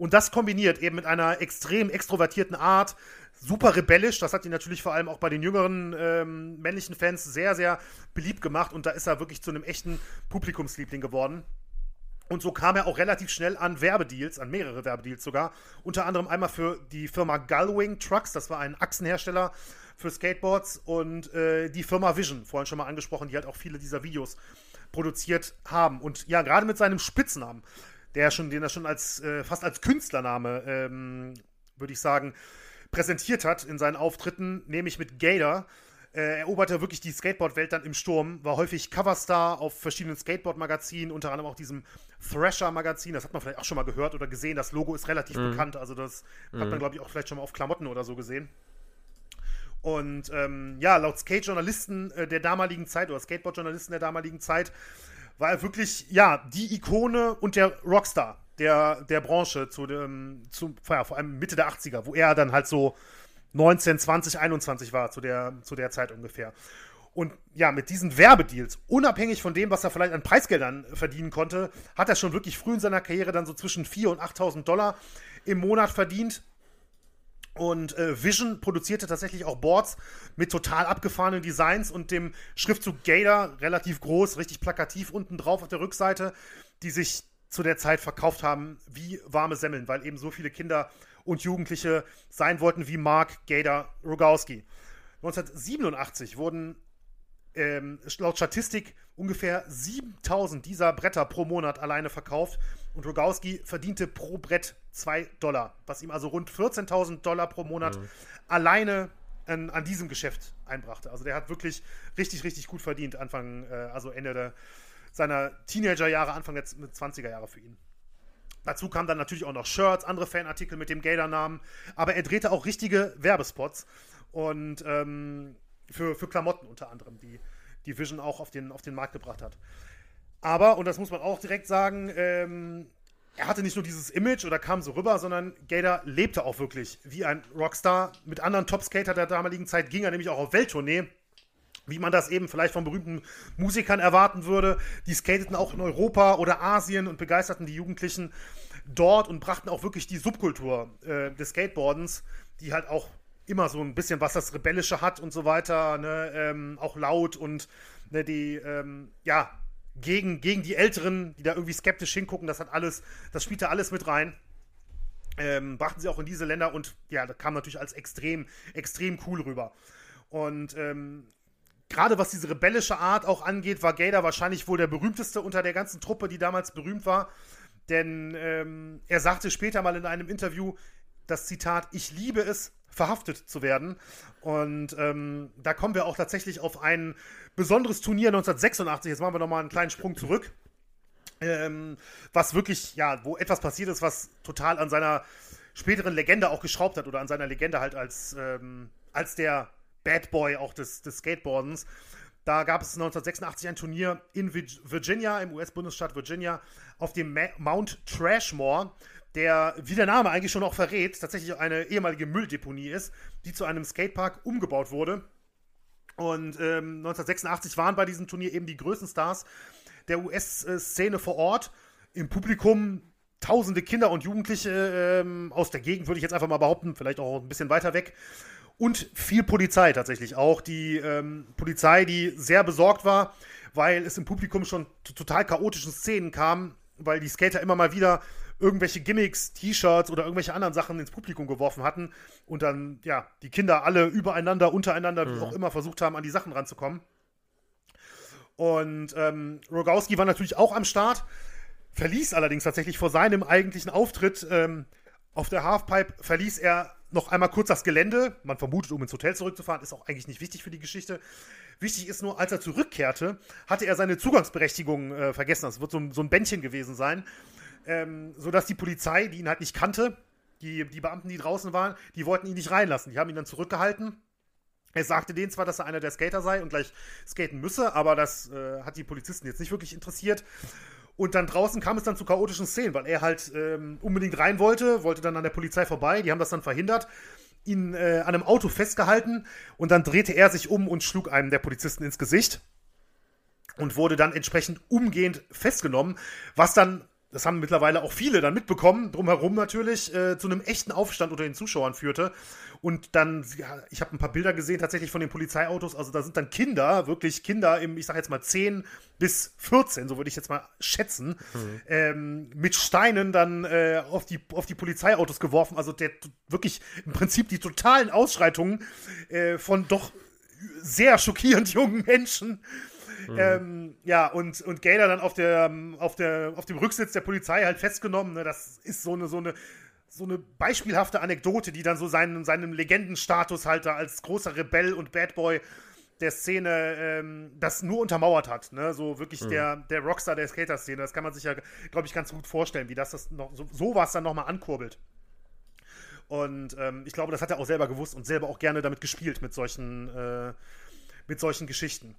und das kombiniert eben mit einer extrem extrovertierten Art, super rebellisch. Das hat ihn natürlich vor allem auch bei den jüngeren ähm, männlichen Fans sehr, sehr beliebt gemacht. Und da ist er wirklich zu einem echten Publikumsliebling geworden. Und so kam er auch relativ schnell an Werbedeals, an mehrere Werbedeals sogar. Unter anderem einmal für die Firma Gullwing Trucks, das war ein Achsenhersteller für Skateboards, und äh, die Firma Vision, vorhin schon mal angesprochen, die halt auch viele dieser Videos produziert haben. Und ja, gerade mit seinem Spitznamen der schon, den er schon als äh, fast als Künstlername, ähm, würde ich sagen, präsentiert hat in seinen Auftritten, nämlich mit Gator. Äh, eroberte wirklich die Skateboard-Welt dann im Sturm, war häufig Coverstar auf verschiedenen Skateboard-Magazinen, unter anderem auch diesem Thrasher-Magazin. Das hat man vielleicht auch schon mal gehört oder gesehen. Das Logo ist relativ mhm. bekannt, also das mhm. hat man, mhm. glaube ich, auch vielleicht schon mal auf Klamotten oder so gesehen. Und ähm, ja, laut Skate-Journalisten äh, der damaligen Zeit oder Skateboard-Journalisten der damaligen Zeit war er wirklich, ja, die Ikone und der Rockstar der, der Branche zu dem, zu, ja, vor allem Mitte der 80er, wo er dann halt so 19, 20, 21 war, zu der, zu der Zeit ungefähr. Und ja, mit diesen Werbedeals, unabhängig von dem, was er vielleicht an Preisgeldern verdienen konnte, hat er schon wirklich früh in seiner Karriere dann so zwischen 4.000 und 8.000 Dollar im Monat verdient. Und äh, Vision produzierte tatsächlich auch Boards mit total abgefahrenen Designs und dem Schriftzug Gator, relativ groß, richtig plakativ unten drauf auf der Rückseite, die sich zu der Zeit verkauft haben wie warme Semmeln, weil eben so viele Kinder und Jugendliche sein wollten wie Mark Gator Rogowski. 1987 wurden ähm, laut Statistik ungefähr 7000 dieser Bretter pro Monat alleine verkauft und Rogowski verdiente pro Brett 2 Dollar, was ihm also rund 14.000 Dollar pro Monat mhm. alleine an, an, diesem Geschäft einbrachte. Also der hat wirklich richtig, richtig gut verdient, Anfang, äh, also Ende der, seiner Teenagerjahre, Anfang der 20er Jahre für ihn. Dazu kamen dann natürlich auch noch Shirts, andere Fanartikel mit dem Gator-Namen, aber er drehte auch richtige Werbespots und ähm, für, für Klamotten unter anderem, die die Vision auch auf den, auf den Markt gebracht hat. Aber, und das muss man auch direkt sagen, ähm, er hatte nicht nur dieses Image oder kam so rüber, sondern Gator lebte auch wirklich wie ein Rockstar. Mit anderen Topskater der damaligen Zeit ging er nämlich auch auf Welttournee, wie man das eben vielleicht von berühmten Musikern erwarten würde. Die skateten auch in Europa oder Asien und begeisterten die Jugendlichen dort und brachten auch wirklich die Subkultur äh, des Skateboardens, die halt auch immer so ein bisschen was das Rebellische hat und so weiter, ne? ähm, auch laut und ne, die, ähm, ja, gegen, gegen die Älteren, die da irgendwie skeptisch hingucken, das hat alles, das spielt da alles mit rein. Ähm, brachten sie auch in diese Länder und ja, das kam natürlich als extrem, extrem cool rüber. Und ähm, gerade was diese rebellische Art auch angeht, war Gator wahrscheinlich wohl der berühmteste unter der ganzen Truppe, die damals berühmt war. Denn ähm, er sagte später mal in einem Interview das Zitat: Ich liebe es, verhaftet zu werden. Und ähm, da kommen wir auch tatsächlich auf ein besonderes Turnier 1986. Jetzt machen wir nochmal einen kleinen Sprung zurück. Ähm, was wirklich, ja, wo etwas passiert ist, was total an seiner späteren Legende auch geschraubt hat oder an seiner Legende halt als, ähm, als der Bad Boy auch des, des Skateboardens. Da gab es 1986 ein Turnier in Virginia, im US-Bundesstaat Virginia, auf dem Mount Trashmore der, wie der Name eigentlich schon auch verrät, tatsächlich eine ehemalige Mülldeponie ist, die zu einem Skatepark umgebaut wurde. Und ähm, 1986 waren bei diesem Turnier eben die größten Stars der US-Szene vor Ort. Im Publikum tausende Kinder und Jugendliche ähm, aus der Gegend, würde ich jetzt einfach mal behaupten, vielleicht auch ein bisschen weiter weg. Und viel Polizei tatsächlich auch. Die ähm, Polizei, die sehr besorgt war, weil es im Publikum schon zu total chaotischen Szenen kam, weil die Skater immer mal wieder irgendwelche Gimmicks, T-Shirts oder irgendwelche anderen Sachen ins Publikum geworfen hatten und dann, ja, die Kinder alle übereinander, untereinander, mhm. wie auch immer, versucht haben, an die Sachen ranzukommen. Und ähm, Rogowski war natürlich auch am Start, verließ allerdings tatsächlich vor seinem eigentlichen Auftritt ähm, auf der Halfpipe, verließ er noch einmal kurz das Gelände. Man vermutet, um ins Hotel zurückzufahren, ist auch eigentlich nicht wichtig für die Geschichte. Wichtig ist nur, als er zurückkehrte, hatte er seine Zugangsberechtigung äh, vergessen. Das wird so, so, ein Bändchen gewesen sein. Ähm, sodass die Polizei, die ihn halt nicht kannte, die, die Beamten, die draußen waren, die wollten ihn nicht reinlassen. Die haben ihn dann zurückgehalten. Er sagte denen zwar, dass er einer der Skater sei und gleich skaten müsse, aber das äh, hat die Polizisten jetzt nicht wirklich interessiert. Und dann draußen kam es dann zu chaotischen Szenen, weil er halt ähm, unbedingt rein wollte, wollte dann an der Polizei vorbei, die haben das dann verhindert, ihn äh, an einem Auto festgehalten und dann drehte er sich um und schlug einem der Polizisten ins Gesicht und wurde dann entsprechend umgehend festgenommen, was dann das haben mittlerweile auch viele dann mitbekommen, drumherum natürlich, äh, zu einem echten Aufstand unter den Zuschauern führte. Und dann, ja, ich habe ein paar Bilder gesehen tatsächlich von den Polizeiautos, also da sind dann Kinder, wirklich Kinder im, ich sag jetzt mal 10 bis 14, so würde ich jetzt mal schätzen, mhm. ähm, mit Steinen dann äh, auf, die, auf die Polizeiautos geworfen. Also der wirklich im Prinzip die totalen Ausschreitungen äh, von doch sehr schockierend jungen Menschen Mhm. Ähm, ja, und, und Gator dann auf, der, auf, der, auf dem Rücksitz der Polizei halt festgenommen. Ne? Das ist so eine, so eine, so eine beispielhafte Anekdote, die dann so seinen, seinen Legendenstatus halt da als großer Rebell und Bad Boy der Szene ähm, das nur untermauert hat. Ne? So wirklich mhm. der, der Rockstar der Skater-Szene. Das kann man sich ja, glaube ich, ganz gut vorstellen, wie das, das noch so, sowas dann nochmal ankurbelt. Und ähm, ich glaube, das hat er auch selber gewusst und selber auch gerne damit gespielt, mit solchen, äh, mit solchen Geschichten.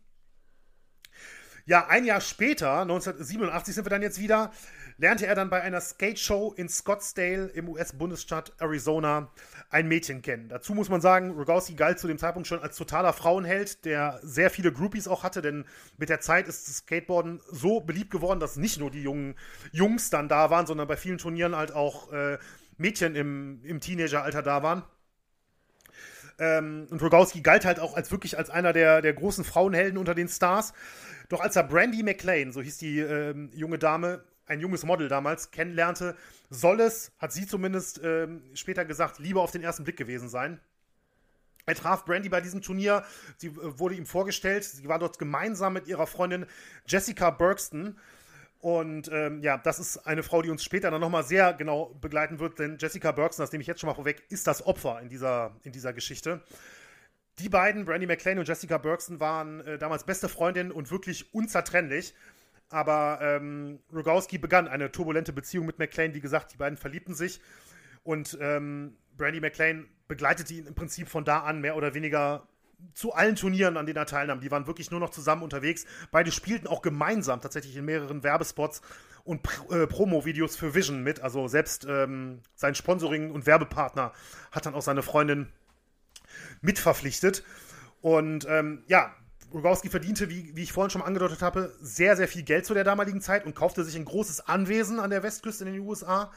Ja, ein Jahr später, 1987 sind wir dann jetzt wieder, lernte er dann bei einer Skate-Show in Scottsdale im US-Bundesstaat Arizona ein Mädchen kennen. Dazu muss man sagen, Rogowski galt zu dem Zeitpunkt schon als totaler Frauenheld, der sehr viele Groupies auch hatte, denn mit der Zeit ist das Skateboarden so beliebt geworden, dass nicht nur die jungen Jungs dann da waren, sondern bei vielen Turnieren halt auch äh, Mädchen im, im Teenageralter da waren. Ähm, und Rogowski galt halt auch als wirklich als einer der, der großen Frauenhelden unter den Stars. Doch als er Brandy McLean, so hieß die ähm, junge Dame, ein junges Model damals, kennenlernte, soll es, hat sie zumindest ähm, später gesagt, lieber auf den ersten Blick gewesen sein. Er traf Brandy bei diesem Turnier, sie äh, wurde ihm vorgestellt, sie war dort gemeinsam mit ihrer Freundin Jessica Bergston. Und ähm, ja, das ist eine Frau, die uns später dann nochmal sehr genau begleiten wird, denn Jessica Bergston, das nehme ich jetzt schon mal vorweg, ist das Opfer in dieser, in dieser Geschichte. Die beiden, Brandy McLean und Jessica Bergson, waren äh, damals beste Freundinnen und wirklich unzertrennlich. Aber ähm, Rogowski begann eine turbulente Beziehung mit McLean. Wie gesagt, die beiden verliebten sich. Und ähm, Brandy McLean begleitete ihn im Prinzip von da an mehr oder weniger zu allen Turnieren, an denen er teilnahm. Die waren wirklich nur noch zusammen unterwegs. Beide spielten auch gemeinsam tatsächlich in mehreren Werbespots und äh, Promo-Videos für Vision mit. Also selbst ähm, sein Sponsoring- und Werbepartner hat dann auch seine Freundin mitverpflichtet. Und ähm, ja, Rogowski verdiente, wie, wie ich vorhin schon angedeutet habe, sehr, sehr viel Geld zu der damaligen Zeit und kaufte sich ein großes Anwesen an der Westküste in den USA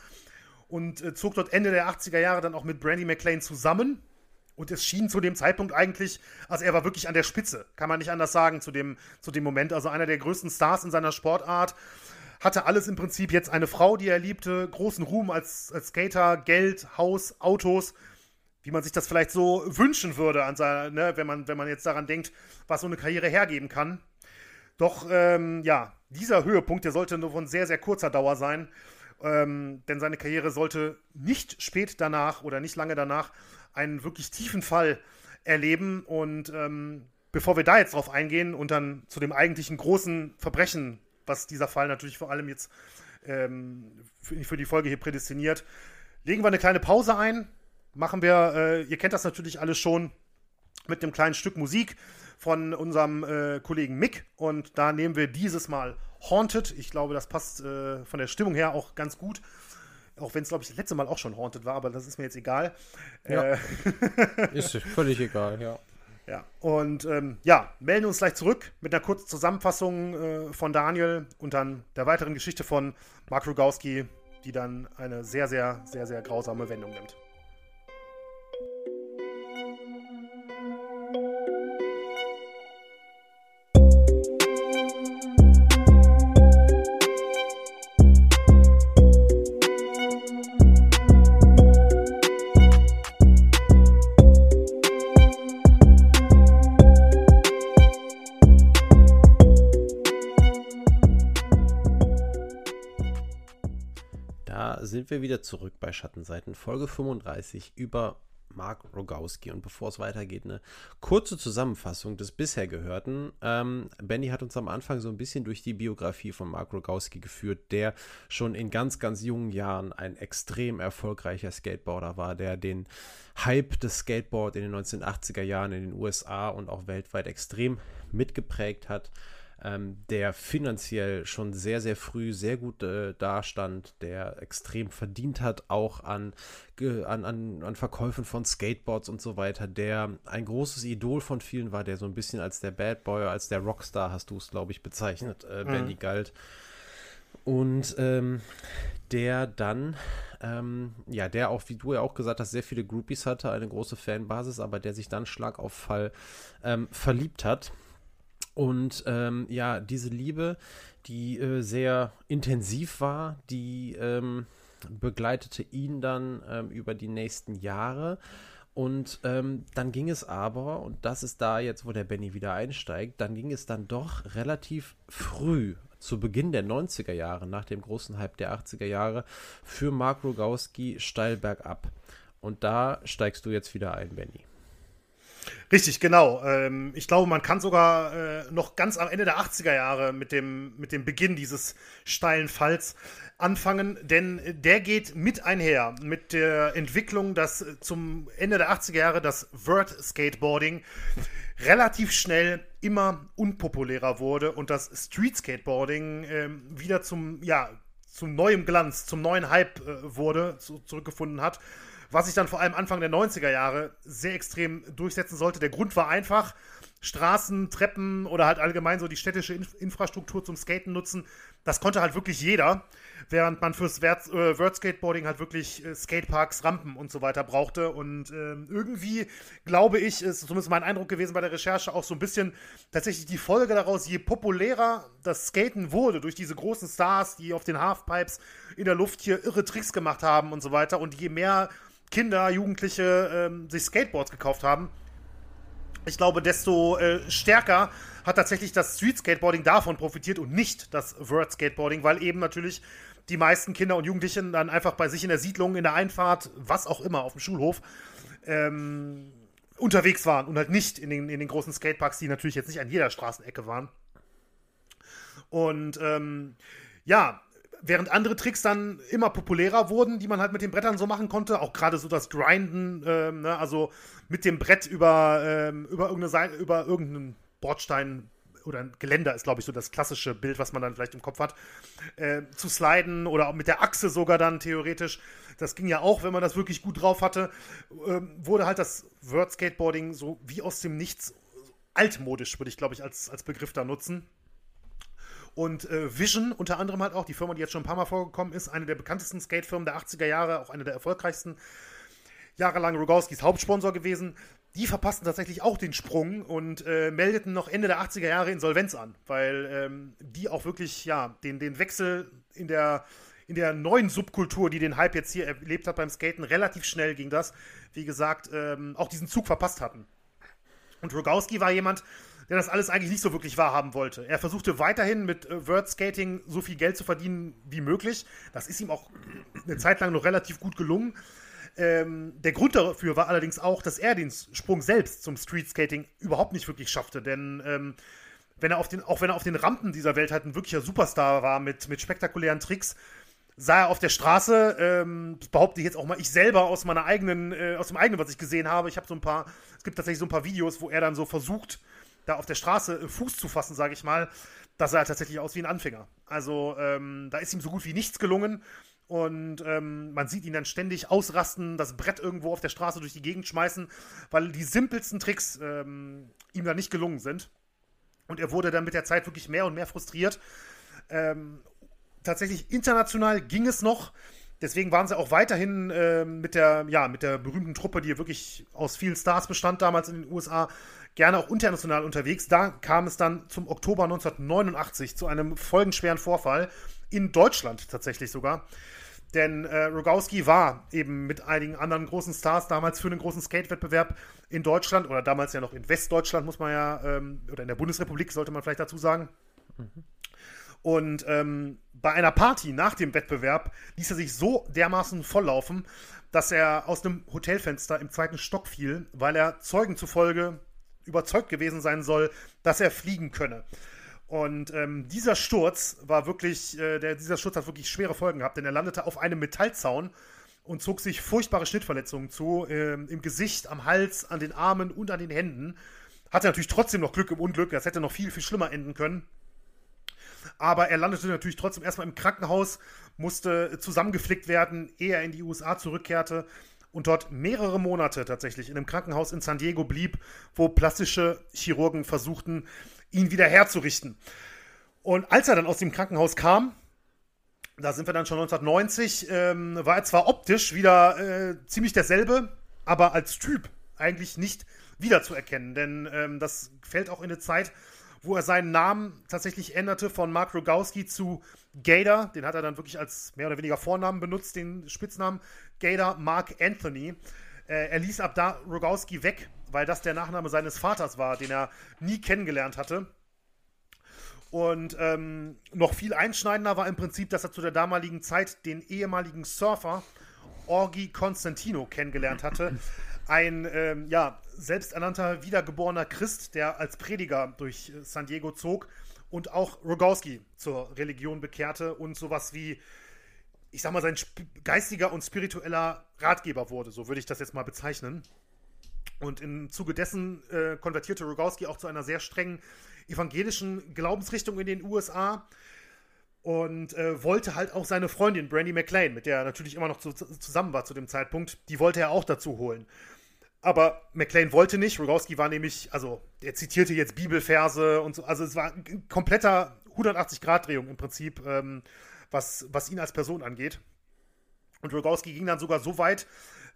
und äh, zog dort Ende der 80er Jahre dann auch mit Brandy McLean zusammen. Und es schien zu dem Zeitpunkt eigentlich, also er war wirklich an der Spitze, kann man nicht anders sagen, zu dem, zu dem Moment. Also einer der größten Stars in seiner Sportart. Hatte alles im Prinzip jetzt eine Frau, die er liebte, großen Ruhm als, als Skater, Geld, Haus, Autos wie man sich das vielleicht so wünschen würde, an seiner, ne, wenn, man, wenn man jetzt daran denkt, was so eine Karriere hergeben kann. Doch, ähm, ja, dieser Höhepunkt, der sollte nur von sehr, sehr kurzer Dauer sein. Ähm, denn seine Karriere sollte nicht spät danach oder nicht lange danach einen wirklich tiefen Fall erleben. Und ähm, bevor wir da jetzt drauf eingehen und dann zu dem eigentlichen großen Verbrechen, was dieser Fall natürlich vor allem jetzt ähm, für, für die Folge hier prädestiniert, legen wir eine kleine Pause ein machen wir, äh, ihr kennt das natürlich alles schon, mit einem kleinen Stück Musik von unserem äh, Kollegen Mick. Und da nehmen wir dieses Mal Haunted. Ich glaube, das passt äh, von der Stimmung her auch ganz gut. Auch wenn es, glaube ich, das letzte Mal auch schon Haunted war, aber das ist mir jetzt egal. Ja. Äh, ist völlig egal, ja. Ja, und ähm, ja, melden uns gleich zurück mit einer kurzen Zusammenfassung äh, von Daniel und dann der weiteren Geschichte von Mark Rogowski, die dann eine sehr, sehr, sehr, sehr grausame Wendung nimmt. Sind wir wieder zurück bei Schattenseiten, Folge 35 über Mark Rogowski. Und bevor es weitergeht, eine kurze Zusammenfassung des bisher Gehörten. Ähm, Benny hat uns am Anfang so ein bisschen durch die Biografie von Mark Rogowski geführt, der schon in ganz, ganz jungen Jahren ein extrem erfolgreicher Skateboarder war, der den Hype des Skateboard in den 1980er Jahren in den USA und auch weltweit extrem mitgeprägt hat ähm, der finanziell schon sehr, sehr früh sehr gut äh, dastand, der extrem verdient hat, auch an, an, an, an Verkäufen von Skateboards und so weiter, der ein großes Idol von vielen war, der so ein bisschen als der Bad Boy, als der Rockstar, hast du es, glaube ich, bezeichnet, äh, mhm. Benny galt. Und ähm, der dann, ähm, ja, der auch, wie du ja auch gesagt hast, sehr viele Groupies hatte, eine große Fanbasis, aber der sich dann Schlag auf Fall ähm, verliebt hat und ähm, ja, diese Liebe, die äh, sehr intensiv war, die ähm, begleitete ihn dann ähm, über die nächsten Jahre. Und ähm, dann ging es aber, und das ist da jetzt, wo der Benny wieder einsteigt, dann ging es dann doch relativ früh, zu Beginn der 90er Jahre, nach dem großen Hype der 80er Jahre, für Mark Rogowski steil bergab. Und da steigst du jetzt wieder ein, Benny. Richtig, genau. Ähm, ich glaube, man kann sogar äh, noch ganz am Ende der 80er Jahre mit dem, mit dem Beginn dieses steilen Falls anfangen, denn der geht mit einher mit der Entwicklung, dass zum Ende der 80er Jahre das Vert Skateboarding relativ schnell immer unpopulärer wurde und das Street Skateboarding äh, wieder zum, ja, zum neuen Glanz, zum neuen Hype äh, wurde, zu, zurückgefunden hat was sich dann vor allem Anfang der 90er Jahre sehr extrem durchsetzen sollte. Der Grund war einfach, Straßen, Treppen oder halt allgemein so die städtische Inf Infrastruktur zum Skaten nutzen. Das konnte halt wirklich jeder, während man fürs Word, äh, Word Skateboarding halt wirklich äh, Skateparks, Rampen und so weiter brauchte. Und äh, irgendwie, glaube ich, ist zumindest mein Eindruck gewesen bei der Recherche auch so ein bisschen tatsächlich die Folge daraus, je populärer das Skaten wurde durch diese großen Stars, die auf den Halfpipes in der Luft hier irre Tricks gemacht haben und so weiter. Und je mehr Kinder, Jugendliche ähm, sich Skateboards gekauft haben, ich glaube, desto äh, stärker hat tatsächlich das Street Skateboarding davon profitiert und nicht das Word Skateboarding, weil eben natürlich die meisten Kinder und Jugendlichen dann einfach bei sich in der Siedlung, in der Einfahrt, was auch immer, auf dem Schulhof, ähm, unterwegs waren und halt nicht in den, in den großen Skateparks, die natürlich jetzt nicht an jeder Straßenecke waren. Und ähm, ja, während andere Tricks dann immer populärer wurden, die man halt mit den Brettern so machen konnte, auch gerade so das Grinden, ähm, ne, also mit dem Brett über, ähm, über irgendeine Seite, über irgendeinen Bordstein oder ein Geländer ist, glaube ich, so das klassische Bild, was man dann vielleicht im Kopf hat, äh, zu sliden oder auch mit der Achse sogar dann theoretisch. Das ging ja auch, wenn man das wirklich gut drauf hatte, äh, wurde halt das Word Skateboarding so wie aus dem Nichts altmodisch, würde ich, glaube ich, als, als Begriff da nutzen. Und äh, Vision unter anderem halt auch, die Firma, die jetzt schon ein paar Mal vorgekommen ist, eine der bekanntesten Skatefirmen der 80er Jahre, auch eine der erfolgreichsten, jahrelang Rogowskis Hauptsponsor gewesen. Die verpassten tatsächlich auch den Sprung und äh, meldeten noch Ende der 80er Jahre Insolvenz an, weil ähm, die auch wirklich, ja, den, den Wechsel in der, in der neuen Subkultur, die den Hype jetzt hier erlebt hat beim Skaten, relativ schnell ging das, wie gesagt, ähm, auch diesen Zug verpasst hatten. Und Rogowski war jemand, der das alles eigentlich nicht so wirklich wahrhaben wollte. Er versuchte weiterhin mit äh, Word Skating so viel Geld zu verdienen wie möglich. Das ist ihm auch eine Zeit lang noch relativ gut gelungen. Ähm, der Grund dafür war allerdings auch, dass er den Sprung selbst zum Street Skating überhaupt nicht wirklich schaffte. Denn ähm, wenn er auf den, auch wenn er auf den Rampen dieser Welt halt ein wirklicher Superstar war mit, mit spektakulären Tricks, sah er auf der Straße, ähm, das behaupte ich jetzt auch mal ich selber aus meiner eigenen, äh, aus dem eigenen, was ich gesehen habe. Ich habe so ein paar, es gibt tatsächlich so ein paar Videos, wo er dann so versucht, da auf der Straße äh, Fuß zu fassen, sage ich mal, das sah tatsächlich aus wie ein Anfänger. Also ähm, da ist ihm so gut wie nichts gelungen. Und ähm, man sieht ihn dann ständig ausrasten, das Brett irgendwo auf der Straße durch die Gegend schmeißen, weil die simpelsten Tricks ähm, ihm da nicht gelungen sind. Und er wurde dann mit der Zeit wirklich mehr und mehr frustriert. Ähm, tatsächlich international ging es noch. Deswegen waren sie auch weiterhin äh, mit, der, ja, mit der berühmten Truppe, die wirklich aus vielen Stars bestand damals in den USA, gerne auch international unterwegs. Da kam es dann zum Oktober 1989 zu einem folgenschweren Vorfall in Deutschland tatsächlich sogar. Denn äh, Rogowski war eben mit einigen anderen großen Stars damals für einen großen Skate-Wettbewerb in Deutschland oder damals ja noch in Westdeutschland, muss man ja, ähm, oder in der Bundesrepublik sollte man vielleicht dazu sagen. Mhm. Und ähm, bei einer Party nach dem Wettbewerb ließ er sich so dermaßen volllaufen, dass er aus einem Hotelfenster im zweiten Stock fiel, weil er Zeugen zufolge überzeugt gewesen sein soll, dass er fliegen könne. Und ähm, dieser Sturz war wirklich, äh, der, dieser Sturz hat wirklich schwere Folgen gehabt, denn er landete auf einem Metallzaun und zog sich furchtbare Schnittverletzungen zu, äh, im Gesicht, am Hals, an den Armen und an den Händen. Hatte natürlich trotzdem noch Glück im Unglück, das hätte noch viel, viel schlimmer enden können. Aber er landete natürlich trotzdem erstmal im Krankenhaus, musste zusammengeflickt werden, ehe er in die USA zurückkehrte und dort mehrere Monate tatsächlich in einem Krankenhaus in San Diego blieb, wo plastische Chirurgen versuchten, ihn wieder herzurichten. Und als er dann aus dem Krankenhaus kam, da sind wir dann schon 1990, ähm, war er zwar optisch wieder äh, ziemlich derselbe, aber als Typ eigentlich nicht wiederzuerkennen, denn ähm, das fällt auch in eine Zeit, wo er seinen Namen tatsächlich änderte von Mark Rogowski zu Gator. Den hat er dann wirklich als mehr oder weniger Vornamen benutzt, den Spitznamen Gator Mark Anthony. Äh, er ließ ab da Rogowski weg, weil das der Nachname seines Vaters war, den er nie kennengelernt hatte. Und ähm, noch viel einschneidender war im Prinzip, dass er zu der damaligen Zeit den ehemaligen Surfer Orgi Constantino kennengelernt hatte. Ein ähm, ja, selbsternannter wiedergeborener Christ, der als Prediger durch äh, San Diego zog und auch Rogowski zur Religion bekehrte und sowas wie, ich sag mal, sein geistiger und spiritueller Ratgeber wurde. So würde ich das jetzt mal bezeichnen. Und im Zuge dessen äh, konvertierte Rogowski auch zu einer sehr strengen evangelischen Glaubensrichtung in den USA und äh, wollte halt auch seine Freundin Brandy McLean, mit der er natürlich immer noch zu, zusammen war zu dem Zeitpunkt, die wollte er auch dazu holen. Aber McLean wollte nicht. Rogowski war nämlich, also er zitierte jetzt Bibelverse und so. Also es war ein kompletter 180-Grad-Drehung im Prinzip, ähm, was, was ihn als Person angeht. Und Rogowski ging dann sogar so weit,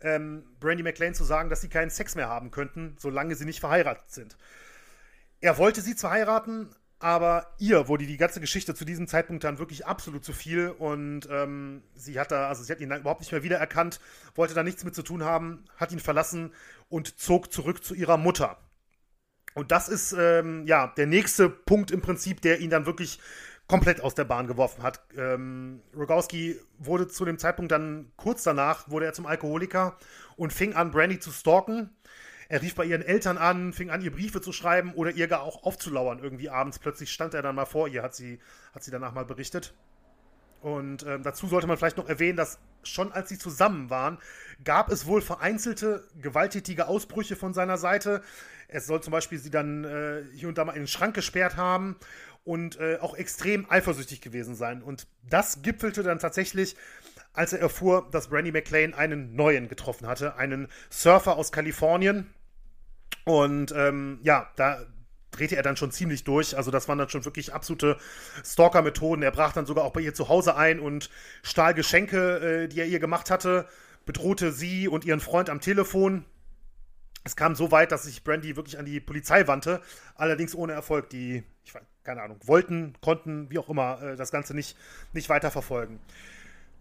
ähm, Brandy McLean zu sagen, dass sie keinen Sex mehr haben könnten, solange sie nicht verheiratet sind. Er wollte sie zwar heiraten, aber ihr wurde die ganze Geschichte zu diesem Zeitpunkt dann wirklich absolut zu viel und ähm, sie hat da, also sie hat ihn dann überhaupt nicht mehr wiedererkannt, wollte da nichts mit zu tun haben, hat ihn verlassen und zog zurück zu ihrer Mutter. Und das ist ähm, ja der nächste Punkt im Prinzip, der ihn dann wirklich komplett aus der Bahn geworfen hat. Ähm, Rogowski wurde zu dem Zeitpunkt dann kurz danach wurde er zum Alkoholiker und fing an Brandy zu stalken er rief bei ihren Eltern an, fing an, ihr Briefe zu schreiben oder ihr gar auch aufzulauern. Irgendwie abends plötzlich stand er dann mal vor ihr, hat sie, hat sie danach mal berichtet. Und ähm, dazu sollte man vielleicht noch erwähnen, dass schon als sie zusammen waren, gab es wohl vereinzelte gewalttätige Ausbrüche von seiner Seite. Es soll zum Beispiel sie dann äh, hier und da mal in den Schrank gesperrt haben und äh, auch extrem eifersüchtig gewesen sein. Und das gipfelte dann tatsächlich, als er erfuhr, dass Brandy McLean einen neuen getroffen hatte, einen Surfer aus Kalifornien, und ähm, ja, da drehte er dann schon ziemlich durch. Also das waren dann schon wirklich absolute Stalker-Methoden. Er brach dann sogar auch bei ihr zu Hause ein und stahl Geschenke, äh, die er ihr gemacht hatte, bedrohte sie und ihren Freund am Telefon. Es kam so weit, dass sich Brandy wirklich an die Polizei wandte, allerdings ohne Erfolg. Die, ich weiß, keine Ahnung, wollten, konnten, wie auch immer, äh, das Ganze nicht, nicht weiterverfolgen.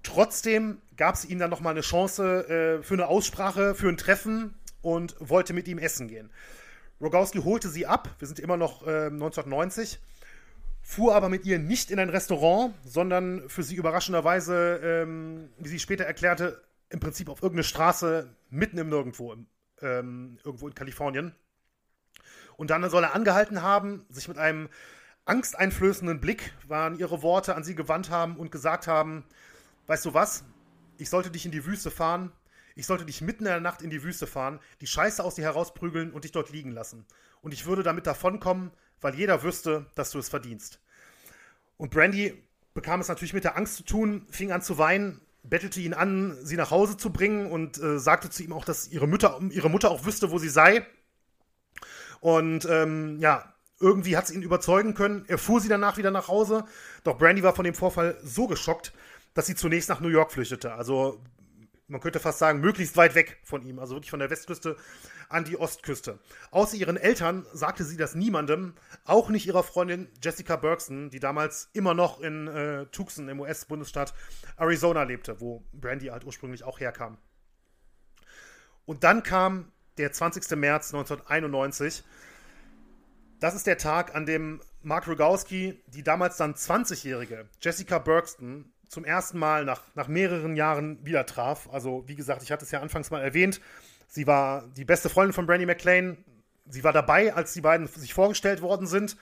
Trotzdem gab es ihm dann nochmal eine Chance äh, für eine Aussprache, für ein Treffen und wollte mit ihm essen gehen. Rogowski holte sie ab, wir sind immer noch äh, 1990, fuhr aber mit ihr nicht in ein Restaurant, sondern für sie überraschenderweise, ähm, wie sie später erklärte, im Prinzip auf irgendeine Straße mitten im Nirgendwo, im, ähm, irgendwo in Kalifornien. Und dann soll er angehalten haben, sich mit einem angsteinflößenden Blick, waren ihre Worte an sie gewandt haben und gesagt haben, weißt du was, ich sollte dich in die Wüste fahren, ich sollte dich mitten in der Nacht in die Wüste fahren, die Scheiße aus dir herausprügeln und dich dort liegen lassen. Und ich würde damit davonkommen, weil jeder wüsste, dass du es verdienst. Und Brandy bekam es natürlich mit der Angst zu tun, fing an zu weinen, bettelte ihn an, sie nach Hause zu bringen und äh, sagte zu ihm auch, dass ihre Mutter, ihre Mutter auch wüsste, wo sie sei. Und ähm, ja, irgendwie hat sie ihn überzeugen können. Er fuhr sie danach wieder nach Hause. Doch Brandy war von dem Vorfall so geschockt, dass sie zunächst nach New York flüchtete. Also man könnte fast sagen, möglichst weit weg von ihm, also wirklich von der Westküste an die Ostküste. Außer ihren Eltern sagte sie das niemandem, auch nicht ihrer Freundin Jessica Bergson, die damals immer noch in äh, Tucson im US-Bundesstaat Arizona lebte, wo Brandy halt ursprünglich auch herkam. Und dann kam der 20. März 1991. Das ist der Tag, an dem Mark Rogowski die damals dann 20-jährige Jessica Bergston zum ersten Mal nach, nach mehreren Jahren wieder traf. Also, wie gesagt, ich hatte es ja anfangs mal erwähnt. Sie war die beste Freundin von Brandy McLean. Sie war dabei, als die beiden sich vorgestellt worden sind.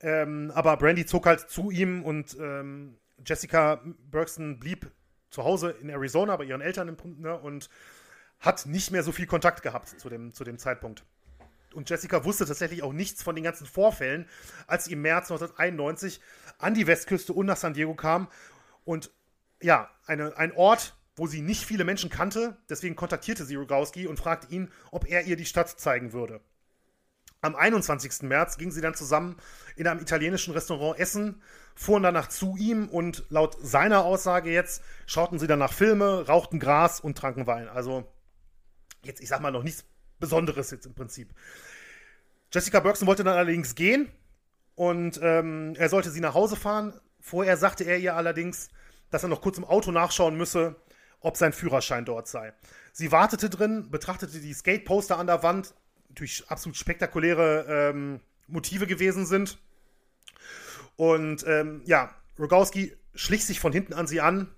Ähm, aber Brandy zog halt zu ihm und ähm, Jessica Bergston blieb zu Hause in Arizona bei ihren Eltern im, ne, und hat nicht mehr so viel Kontakt gehabt zu dem, zu dem Zeitpunkt. Und Jessica wusste tatsächlich auch nichts von den ganzen Vorfällen, als sie im März 1991 an die Westküste und nach San Diego kam. Und ja, eine, ein Ort, wo sie nicht viele Menschen kannte. Deswegen kontaktierte sie Rogowski und fragte ihn, ob er ihr die Stadt zeigen würde. Am 21. März gingen sie dann zusammen in einem italienischen Restaurant essen, fuhren danach zu ihm und laut seiner Aussage jetzt schauten sie danach Filme, rauchten Gras und tranken Wein. Also jetzt, ich sag mal, noch nichts Besonderes jetzt im Prinzip. Jessica Bergson wollte dann allerdings gehen und ähm, er sollte sie nach Hause fahren. Vorher sagte er ihr allerdings, dass er noch kurz im Auto nachschauen müsse, ob sein Führerschein dort sei. Sie wartete drin, betrachtete die Skateposter an der Wand, natürlich absolut spektakuläre ähm, Motive gewesen sind. Und ähm, ja, Rogowski schlich sich von hinten an sie an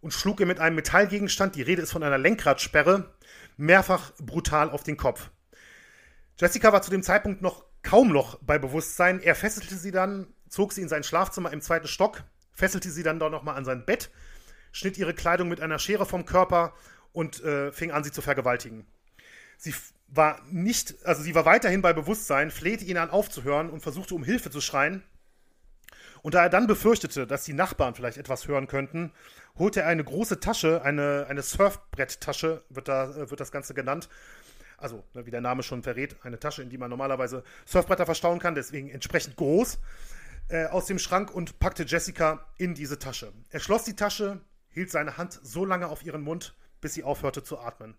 und schlug ihr mit einem Metallgegenstand, die Rede ist von einer Lenkradsperre, mehrfach brutal auf den Kopf. Jessica war zu dem Zeitpunkt noch kaum noch bei Bewusstsein. Er fesselte sie dann, zog sie in sein Schlafzimmer im zweiten Stock, fesselte sie dann dort nochmal an sein Bett, schnitt ihre Kleidung mit einer Schere vom Körper und äh, fing an, sie zu vergewaltigen. Sie war nicht, also sie war weiterhin bei Bewusstsein, flehte ihn an aufzuhören und versuchte um Hilfe zu schreien. Und da er dann befürchtete, dass die Nachbarn vielleicht etwas hören könnten, holte er eine große Tasche, eine, eine Surfbretttasche, wird, da, wird das Ganze genannt. Also, ne, wie der Name schon verrät, eine Tasche, in die man normalerweise Surfbretter verstauen kann, deswegen entsprechend groß, äh, aus dem Schrank und packte Jessica in diese Tasche. Er schloss die Tasche, hielt seine Hand so lange auf ihren Mund, bis sie aufhörte zu atmen.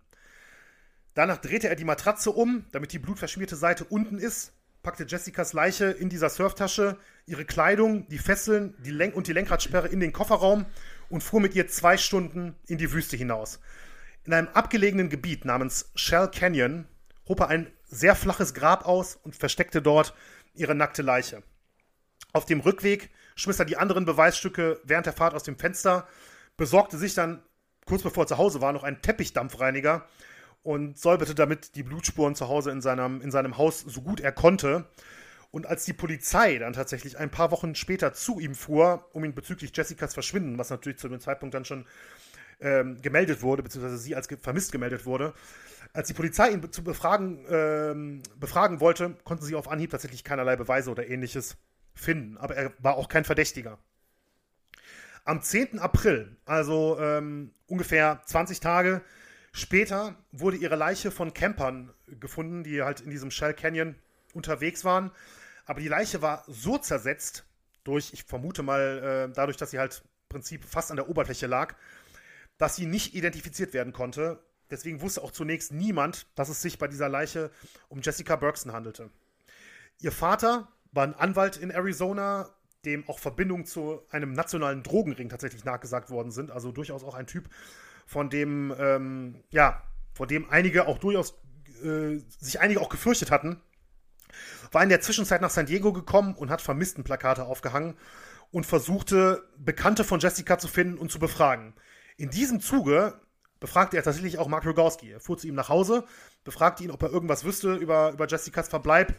Danach drehte er die Matratze um, damit die blutverschmierte Seite unten ist, packte Jessicas Leiche in dieser Surftasche, ihre Kleidung, die Fesseln die Lenk und die Lenkradsperre in den Kofferraum und fuhr mit ihr zwei Stunden in die Wüste hinaus. In einem abgelegenen Gebiet namens Shell Canyon hob er ein sehr flaches Grab aus und versteckte dort ihre nackte Leiche. Auf dem Rückweg schmiss er die anderen Beweisstücke während der Fahrt aus dem Fenster, besorgte sich dann, kurz bevor er zu Hause war, noch einen Teppichdampfreiniger und säuberte damit die Blutspuren zu Hause in seinem, in seinem Haus so gut er konnte. Und als die Polizei dann tatsächlich ein paar Wochen später zu ihm fuhr, um ihn bezüglich Jessicas Verschwinden, was natürlich zu dem Zeitpunkt dann schon ähm, gemeldet wurde, beziehungsweise sie als vermisst gemeldet wurde, als die Polizei ihn zu befragen, ähm, befragen wollte, konnten sie auf Anhieb tatsächlich keinerlei Beweise oder ähnliches finden. Aber er war auch kein Verdächtiger. Am 10. April, also ähm, ungefähr 20 Tage Später wurde ihre Leiche von Campern gefunden, die halt in diesem Shell Canyon unterwegs waren. Aber die Leiche war so zersetzt, durch, ich vermute mal, äh, dadurch, dass sie halt im Prinzip fast an der Oberfläche lag, dass sie nicht identifiziert werden konnte. Deswegen wusste auch zunächst niemand, dass es sich bei dieser Leiche um Jessica Bergson handelte. Ihr Vater war ein Anwalt in Arizona, dem auch Verbindungen zu einem nationalen Drogenring tatsächlich nachgesagt worden sind. Also durchaus auch ein Typ, von dem, ähm, ja, vor dem einige auch durchaus, äh, sich einige auch gefürchtet hatten, war in der Zwischenzeit nach San Diego gekommen und hat Vermisstenplakate aufgehangen und versuchte, Bekannte von Jessica zu finden und zu befragen. In diesem Zuge befragte er tatsächlich auch Mark Rogowski. Er fuhr zu ihm nach Hause, befragte ihn, ob er irgendwas wüsste über, über Jessicas Verbleib.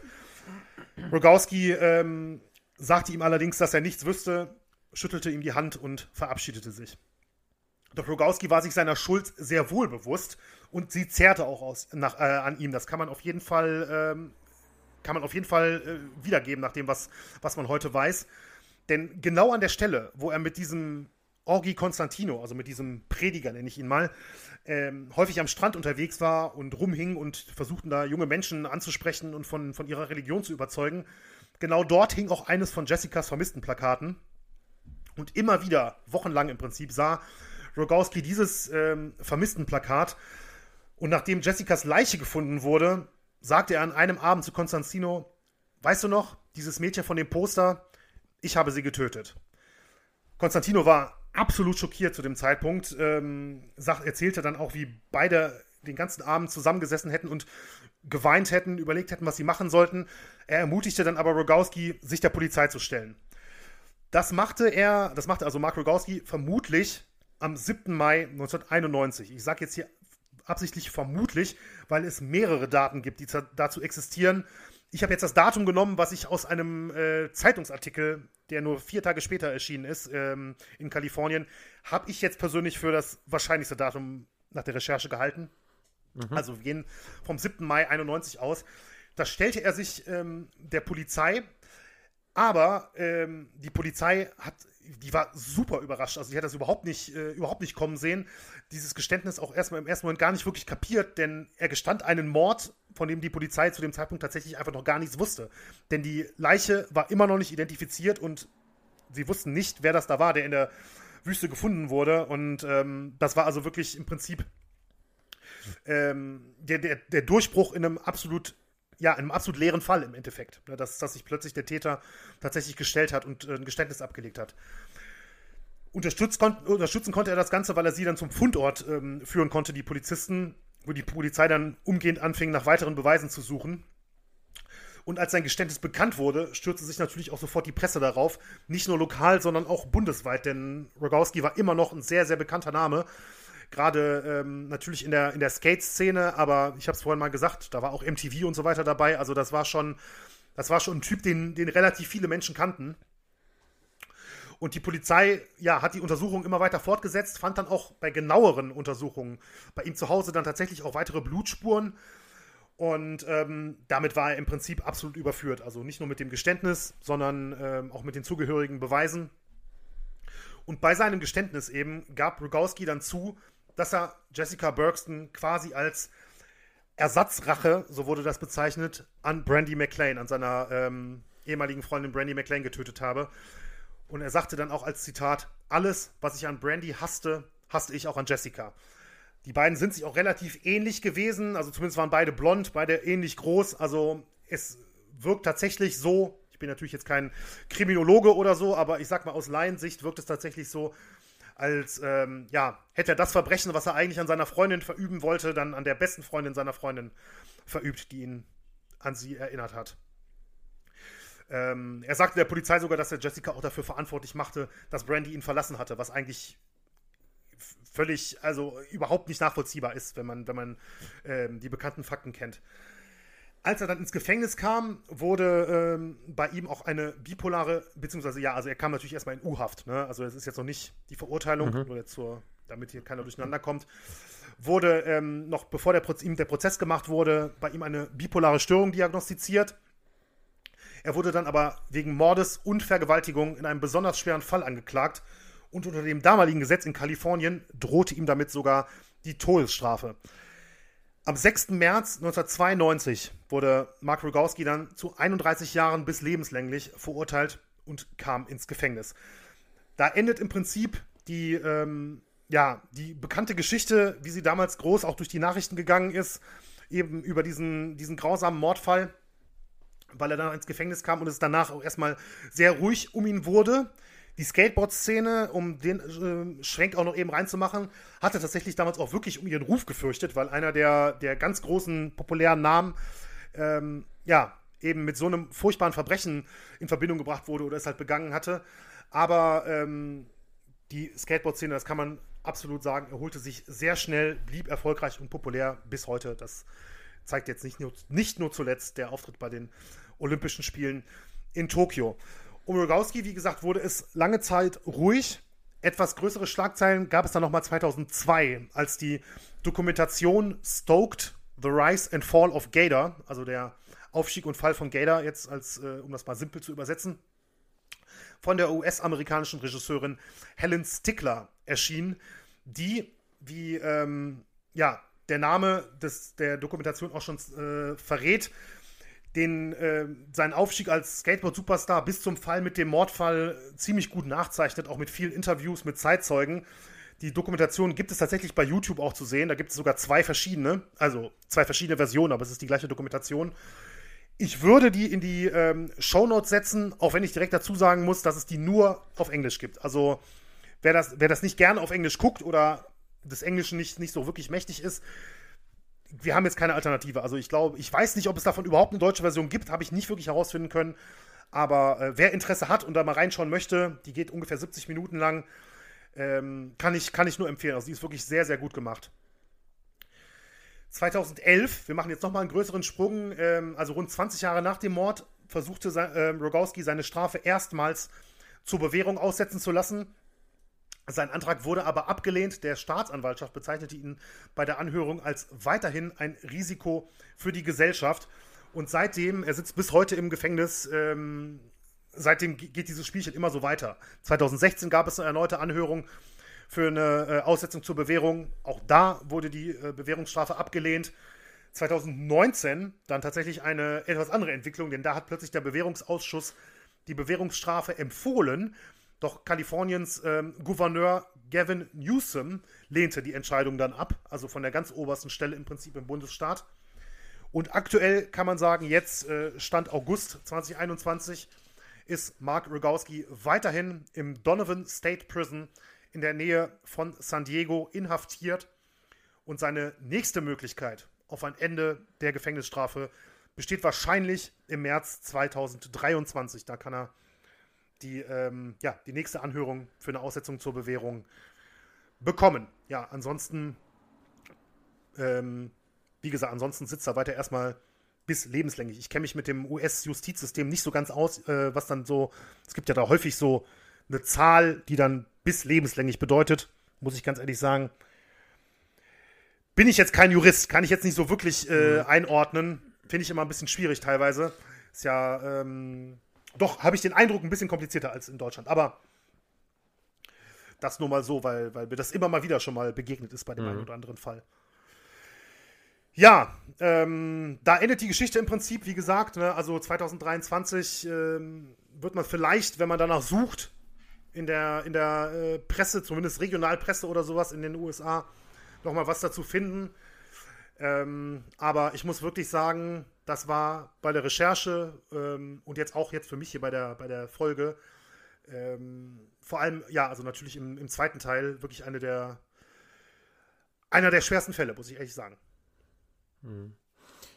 Rogowski ähm, sagte ihm allerdings, dass er nichts wüsste, schüttelte ihm die Hand und verabschiedete sich. Doch Rogowski war sich seiner Schuld sehr wohl bewusst und sie zehrte auch aus, nach, äh, an ihm. Das kann man auf jeden Fall, ähm, kann man auf jeden Fall äh, wiedergeben, nach dem, was, was man heute weiß. Denn genau an der Stelle, wo er mit diesem Orgi Konstantino, also mit diesem Prediger, nenne ich ihn mal, ähm, häufig am Strand unterwegs war und rumhing und versuchten da junge Menschen anzusprechen und von, von ihrer Religion zu überzeugen. Genau dort hing auch eines von Jessicas Vermisstenplakaten. Und immer wieder, wochenlang im Prinzip, sah Rogowski dieses ähm, Vermisstenplakat. Und nachdem Jessicas Leiche gefunden wurde, sagte er an einem Abend zu Konstantino: Weißt du noch, dieses Mädchen von dem Poster, ich habe sie getötet. Konstantino war absolut schockiert zu dem Zeitpunkt, ähm, sagt, erzählte dann auch, wie beide den ganzen Abend zusammengesessen hätten und geweint hätten, überlegt hätten, was sie machen sollten. Er ermutigte dann aber Rogowski, sich der Polizei zu stellen. Das machte er, das machte also Mark Rogowski vermutlich am 7. Mai 1991. Ich sage jetzt hier absichtlich vermutlich, weil es mehrere Daten gibt, die dazu existieren. Ich habe jetzt das Datum genommen, was ich aus einem äh, Zeitungsartikel, der nur vier Tage später erschienen ist, ähm, in Kalifornien, habe ich jetzt persönlich für das wahrscheinlichste Datum nach der Recherche gehalten. Mhm. Also wir gehen vom 7. Mai 91 aus. Da stellte er sich ähm, der Polizei, aber ähm, die Polizei hat die war super überrascht. Also die hat das überhaupt nicht, äh, überhaupt nicht kommen sehen. Dieses Geständnis auch erstmal im ersten Moment gar nicht wirklich kapiert, denn er gestand einen Mord, von dem die Polizei zu dem Zeitpunkt tatsächlich einfach noch gar nichts wusste. Denn die Leiche war immer noch nicht identifiziert und sie wussten nicht, wer das da war, der in der Wüste gefunden wurde. Und ähm, das war also wirklich im Prinzip ähm, der, der, der Durchbruch in einem absolut ja, in einem absolut leeren Fall im Endeffekt. Ne, dass, dass sich plötzlich der Täter tatsächlich gestellt hat und äh, ein Geständnis abgelegt hat. Kon unterstützen konnte er das Ganze, weil er sie dann zum Fundort ähm, führen konnte, die Polizisten, wo die Polizei dann umgehend anfing, nach weiteren Beweisen zu suchen. Und als sein Geständnis bekannt wurde, stürzte sich natürlich auch sofort die Presse darauf. Nicht nur lokal, sondern auch bundesweit, denn Rogowski war immer noch ein sehr, sehr bekannter Name gerade ähm, natürlich in der, in der Skate-Szene, aber ich habe es vorhin mal gesagt, da war auch MTV und so weiter dabei. Also das war schon, das war schon ein Typ, den, den relativ viele Menschen kannten. Und die Polizei, ja, hat die Untersuchung immer weiter fortgesetzt, fand dann auch bei genaueren Untersuchungen bei ihm zu Hause dann tatsächlich auch weitere Blutspuren. Und ähm, damit war er im Prinzip absolut überführt. Also nicht nur mit dem Geständnis, sondern ähm, auch mit den zugehörigen Beweisen. Und bei seinem Geständnis eben gab Rogowski dann zu, dass er Jessica Bergston quasi als Ersatzrache, so wurde das bezeichnet, an Brandy McLean, an seiner ähm, ehemaligen Freundin Brandy McLean getötet habe. Und er sagte dann auch als Zitat: Alles, was ich an Brandy hasste, hasste ich auch an Jessica. Die beiden sind sich auch relativ ähnlich gewesen, also zumindest waren beide blond, beide ähnlich groß. Also es wirkt tatsächlich so, ich bin natürlich jetzt kein Kriminologe oder so, aber ich sag mal, aus Laiensicht wirkt es tatsächlich so, als ähm, ja, hätte er das Verbrechen, was er eigentlich an seiner Freundin verüben wollte, dann an der besten Freundin seiner Freundin verübt, die ihn an sie erinnert hat. Ähm, er sagte der Polizei sogar, dass er Jessica auch dafür verantwortlich machte, dass Brandy ihn verlassen hatte, was eigentlich völlig, also überhaupt nicht nachvollziehbar ist, wenn man, wenn man ähm, die bekannten Fakten kennt. Als er dann ins Gefängnis kam, wurde ähm, bei ihm auch eine bipolare, beziehungsweise ja, also er kam natürlich erstmal in U-Haft, ne? also es ist jetzt noch nicht die Verurteilung, mhm. nur jetzt zur, damit hier keiner durcheinander kommt, wurde ähm, noch bevor der Proz ihm der Prozess gemacht wurde, bei ihm eine bipolare Störung diagnostiziert. Er wurde dann aber wegen Mordes und Vergewaltigung in einem besonders schweren Fall angeklagt und unter dem damaligen Gesetz in Kalifornien drohte ihm damit sogar die Todesstrafe. Am 6. März 1992 wurde Mark Rogowski dann zu 31 Jahren bis lebenslänglich verurteilt und kam ins Gefängnis. Da endet im Prinzip die, ähm, ja, die bekannte Geschichte, wie sie damals groß auch durch die Nachrichten gegangen ist, eben über diesen, diesen grausamen Mordfall, weil er dann ins Gefängnis kam und es danach auch erstmal sehr ruhig um ihn wurde. Die Skateboard-Szene, um den äh, Schwenk auch noch eben reinzumachen, hatte tatsächlich damals auch wirklich um ihren Ruf gefürchtet, weil einer der, der ganz großen populären Namen, ähm, ja, eben mit so einem furchtbaren Verbrechen in Verbindung gebracht wurde oder es halt begangen hatte. Aber ähm, die Skateboard-Szene, das kann man absolut sagen, erholte sich sehr schnell, blieb erfolgreich und populär bis heute. Das zeigt jetzt nicht nur, nicht nur zuletzt der Auftritt bei den Olympischen Spielen in Tokio. Um Rogowski, wie gesagt, wurde es lange Zeit ruhig. Etwas größere Schlagzeilen gab es dann nochmal 2002, als die Dokumentation Stoked, The Rise and Fall of Gator, also der Aufstieg und Fall von Gator, jetzt als, äh, um das mal simpel zu übersetzen, von der US-amerikanischen Regisseurin Helen Stickler erschien, die, wie ähm, ja, der Name des, der Dokumentation auch schon äh, verrät, den, äh, seinen Aufstieg als Skateboard-Superstar bis zum Fall mit dem Mordfall ziemlich gut nachzeichnet, auch mit vielen Interviews mit Zeitzeugen. Die Dokumentation gibt es tatsächlich bei YouTube auch zu sehen. Da gibt es sogar zwei verschiedene, also zwei verschiedene Versionen, aber es ist die gleiche Dokumentation. Ich würde die in die ähm, Shownotes setzen, auch wenn ich direkt dazu sagen muss, dass es die nur auf Englisch gibt. Also wer das, wer das nicht gerne auf Englisch guckt oder des Englischen nicht, nicht so wirklich mächtig ist, wir haben jetzt keine Alternative. Also ich glaube, ich weiß nicht, ob es davon überhaupt eine deutsche Version gibt, habe ich nicht wirklich herausfinden können. Aber äh, wer Interesse hat und da mal reinschauen möchte, die geht ungefähr 70 Minuten lang, ähm, kann, ich, kann ich nur empfehlen. Also die ist wirklich sehr, sehr gut gemacht. 2011, wir machen jetzt nochmal einen größeren Sprung, ähm, also rund 20 Jahre nach dem Mord, versuchte äh, Rogowski seine Strafe erstmals zur Bewährung aussetzen zu lassen. Sein Antrag wurde aber abgelehnt. Der Staatsanwaltschaft bezeichnete ihn bei der Anhörung als weiterhin ein Risiko für die Gesellschaft. Und seitdem, er sitzt bis heute im Gefängnis, ähm, seitdem geht dieses Spielchen immer so weiter. 2016 gab es eine erneute Anhörung für eine äh, Aussetzung zur Bewährung. Auch da wurde die äh, Bewährungsstrafe abgelehnt. 2019 dann tatsächlich eine etwas andere Entwicklung, denn da hat plötzlich der Bewährungsausschuss die Bewährungsstrafe empfohlen. Doch Kaliforniens ähm, Gouverneur Gavin Newsom lehnte die Entscheidung dann ab, also von der ganz obersten Stelle im Prinzip im Bundesstaat. Und aktuell kann man sagen, jetzt äh, Stand August 2021 ist Mark Rogowski weiterhin im Donovan State Prison in der Nähe von San Diego inhaftiert. Und seine nächste Möglichkeit auf ein Ende der Gefängnisstrafe besteht wahrscheinlich im März 2023. Da kann er die, ähm, ja, die nächste Anhörung für eine Aussetzung zur Bewährung bekommen. Ja, ansonsten, ähm, wie gesagt, ansonsten sitzt er weiter erstmal bis lebenslänglich. Ich kenne mich mit dem US-Justizsystem nicht so ganz aus, äh, was dann so, es gibt ja da häufig so eine Zahl, die dann bis lebenslänglich bedeutet, muss ich ganz ehrlich sagen. Bin ich jetzt kein Jurist, kann ich jetzt nicht so wirklich äh, mhm. einordnen. Finde ich immer ein bisschen schwierig teilweise. Ist ja, ähm, doch, habe ich den Eindruck, ein bisschen komplizierter als in Deutschland. Aber das nur mal so, weil, weil mir das immer mal wieder schon mal begegnet ist bei dem mhm. einen oder anderen Fall. Ja, ähm, da endet die Geschichte im Prinzip, wie gesagt, ne, also 2023 ähm, wird man vielleicht, wenn man danach sucht, in der, in der äh, Presse, zumindest Regionalpresse oder sowas in den USA, nochmal was dazu finden. Ähm, aber ich muss wirklich sagen, das war bei der Recherche ähm, und jetzt auch jetzt für mich hier bei der, bei der Folge, ähm, vor allem, ja, also natürlich im, im zweiten Teil wirklich eine der, einer der schwersten Fälle, muss ich ehrlich sagen. Hm.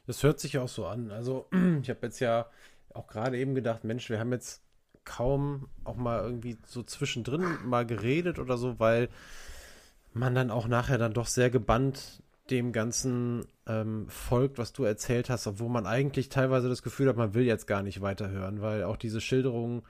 Das hört sich auch so an. Also, ich habe jetzt ja auch gerade eben gedacht, Mensch, wir haben jetzt kaum auch mal irgendwie so zwischendrin mal geredet oder so, weil man dann auch nachher dann doch sehr gebannt dem Ganzen ähm, folgt, was du erzählt hast, obwohl man eigentlich teilweise das Gefühl hat, man will jetzt gar nicht weiterhören, weil auch diese Schilderungen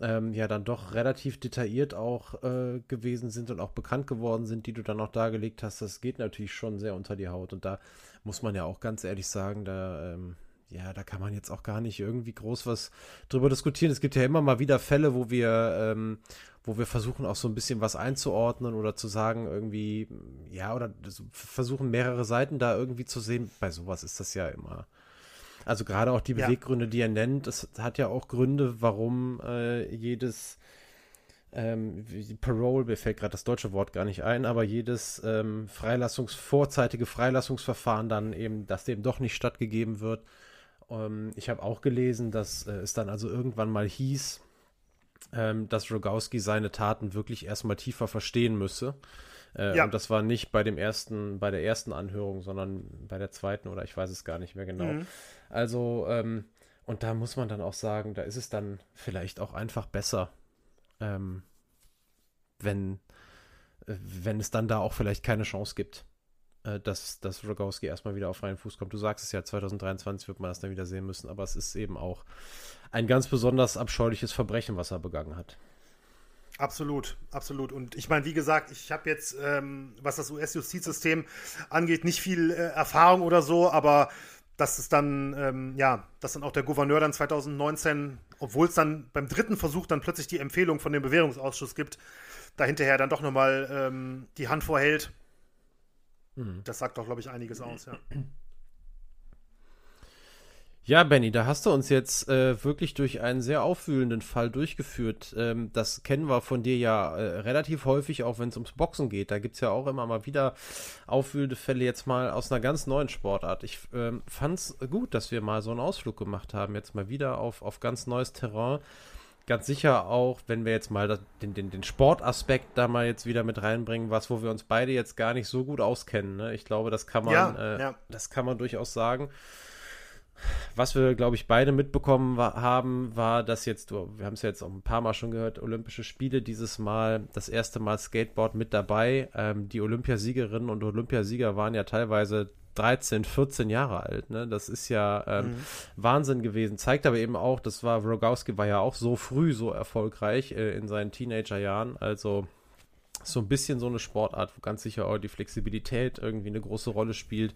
ähm, ja dann doch relativ detailliert auch äh, gewesen sind und auch bekannt geworden sind, die du dann auch dargelegt hast. Das geht natürlich schon sehr unter die Haut und da muss man ja auch ganz ehrlich sagen, da ähm, ja, da kann man jetzt auch gar nicht irgendwie groß was drüber diskutieren. Es gibt ja immer mal wieder Fälle, wo wir, ähm, wo wir versuchen auch so ein bisschen was einzuordnen oder zu sagen, irgendwie, ja, oder versuchen mehrere Seiten da irgendwie zu sehen. Bei sowas ist das ja immer. Also gerade auch die Beweggründe, ja. die er nennt, es hat ja auch Gründe, warum äh, jedes ähm, Parole, mir fällt gerade das deutsche Wort gar nicht ein, aber jedes ähm, Freilassungs-, vorzeitige Freilassungsverfahren dann eben, dass dem doch nicht stattgegeben wird. Ähm, ich habe auch gelesen, dass äh, es dann also irgendwann mal hieß, ähm, dass Rogowski seine Taten wirklich erstmal tiefer verstehen müsse. Äh, ja. Und das war nicht bei dem ersten, bei der ersten Anhörung, sondern bei der zweiten oder ich weiß es gar nicht mehr genau. Mhm. Also, ähm, und da muss man dann auch sagen, da ist es dann vielleicht auch einfach besser, ähm, wenn, äh, wenn es dann da auch vielleicht keine Chance gibt, dass, dass Rogowski erstmal wieder auf freien Fuß kommt. Du sagst es ja, 2023 wird man das dann wieder sehen müssen, aber es ist eben auch ein ganz besonders abscheuliches Verbrechen, was er begangen hat. Absolut, absolut. Und ich meine, wie gesagt, ich habe jetzt, ähm, was das US-Justizsystem angeht, nicht viel äh, Erfahrung oder so, aber dass es dann, ähm, ja, dass dann auch der Gouverneur dann 2019, obwohl es dann beim dritten Versuch dann plötzlich die Empfehlung von dem Bewährungsausschuss gibt, da hinterher dann doch nochmal ähm, die Hand vorhält. Mhm. Das sagt doch, glaube ich, einiges aus, ja. Ja, Benny, da hast du uns jetzt äh, wirklich durch einen sehr aufwühlenden Fall durchgeführt. Ähm, das kennen wir von dir ja äh, relativ häufig, auch wenn es ums Boxen geht. Da gibt es ja auch immer mal wieder aufwühlende Fälle jetzt mal aus einer ganz neuen Sportart. Ich ähm, fand es gut, dass wir mal so einen Ausflug gemacht haben, jetzt mal wieder auf, auf ganz neues Terrain. Ganz sicher auch, wenn wir jetzt mal das, den, den, den Sportaspekt da mal jetzt wieder mit reinbringen, was, wo wir uns beide jetzt gar nicht so gut auskennen. Ne? Ich glaube, das kann man, ja, äh, ja. das kann man durchaus sagen. Was wir, glaube ich, beide mitbekommen war, haben, war, dass jetzt, wir haben es ja jetzt auch ein paar Mal schon gehört, Olympische Spiele dieses Mal, das erste Mal Skateboard mit dabei. Ähm, die Olympiasiegerinnen und Olympiasieger waren ja teilweise 13, 14 Jahre alt. Ne? Das ist ja ähm, mhm. Wahnsinn gewesen. Zeigt aber eben auch, das war, Rogowski war ja auch so früh so erfolgreich äh, in seinen Teenagerjahren. Also so ein bisschen so eine Sportart, wo ganz sicher auch die Flexibilität irgendwie eine große Rolle spielt,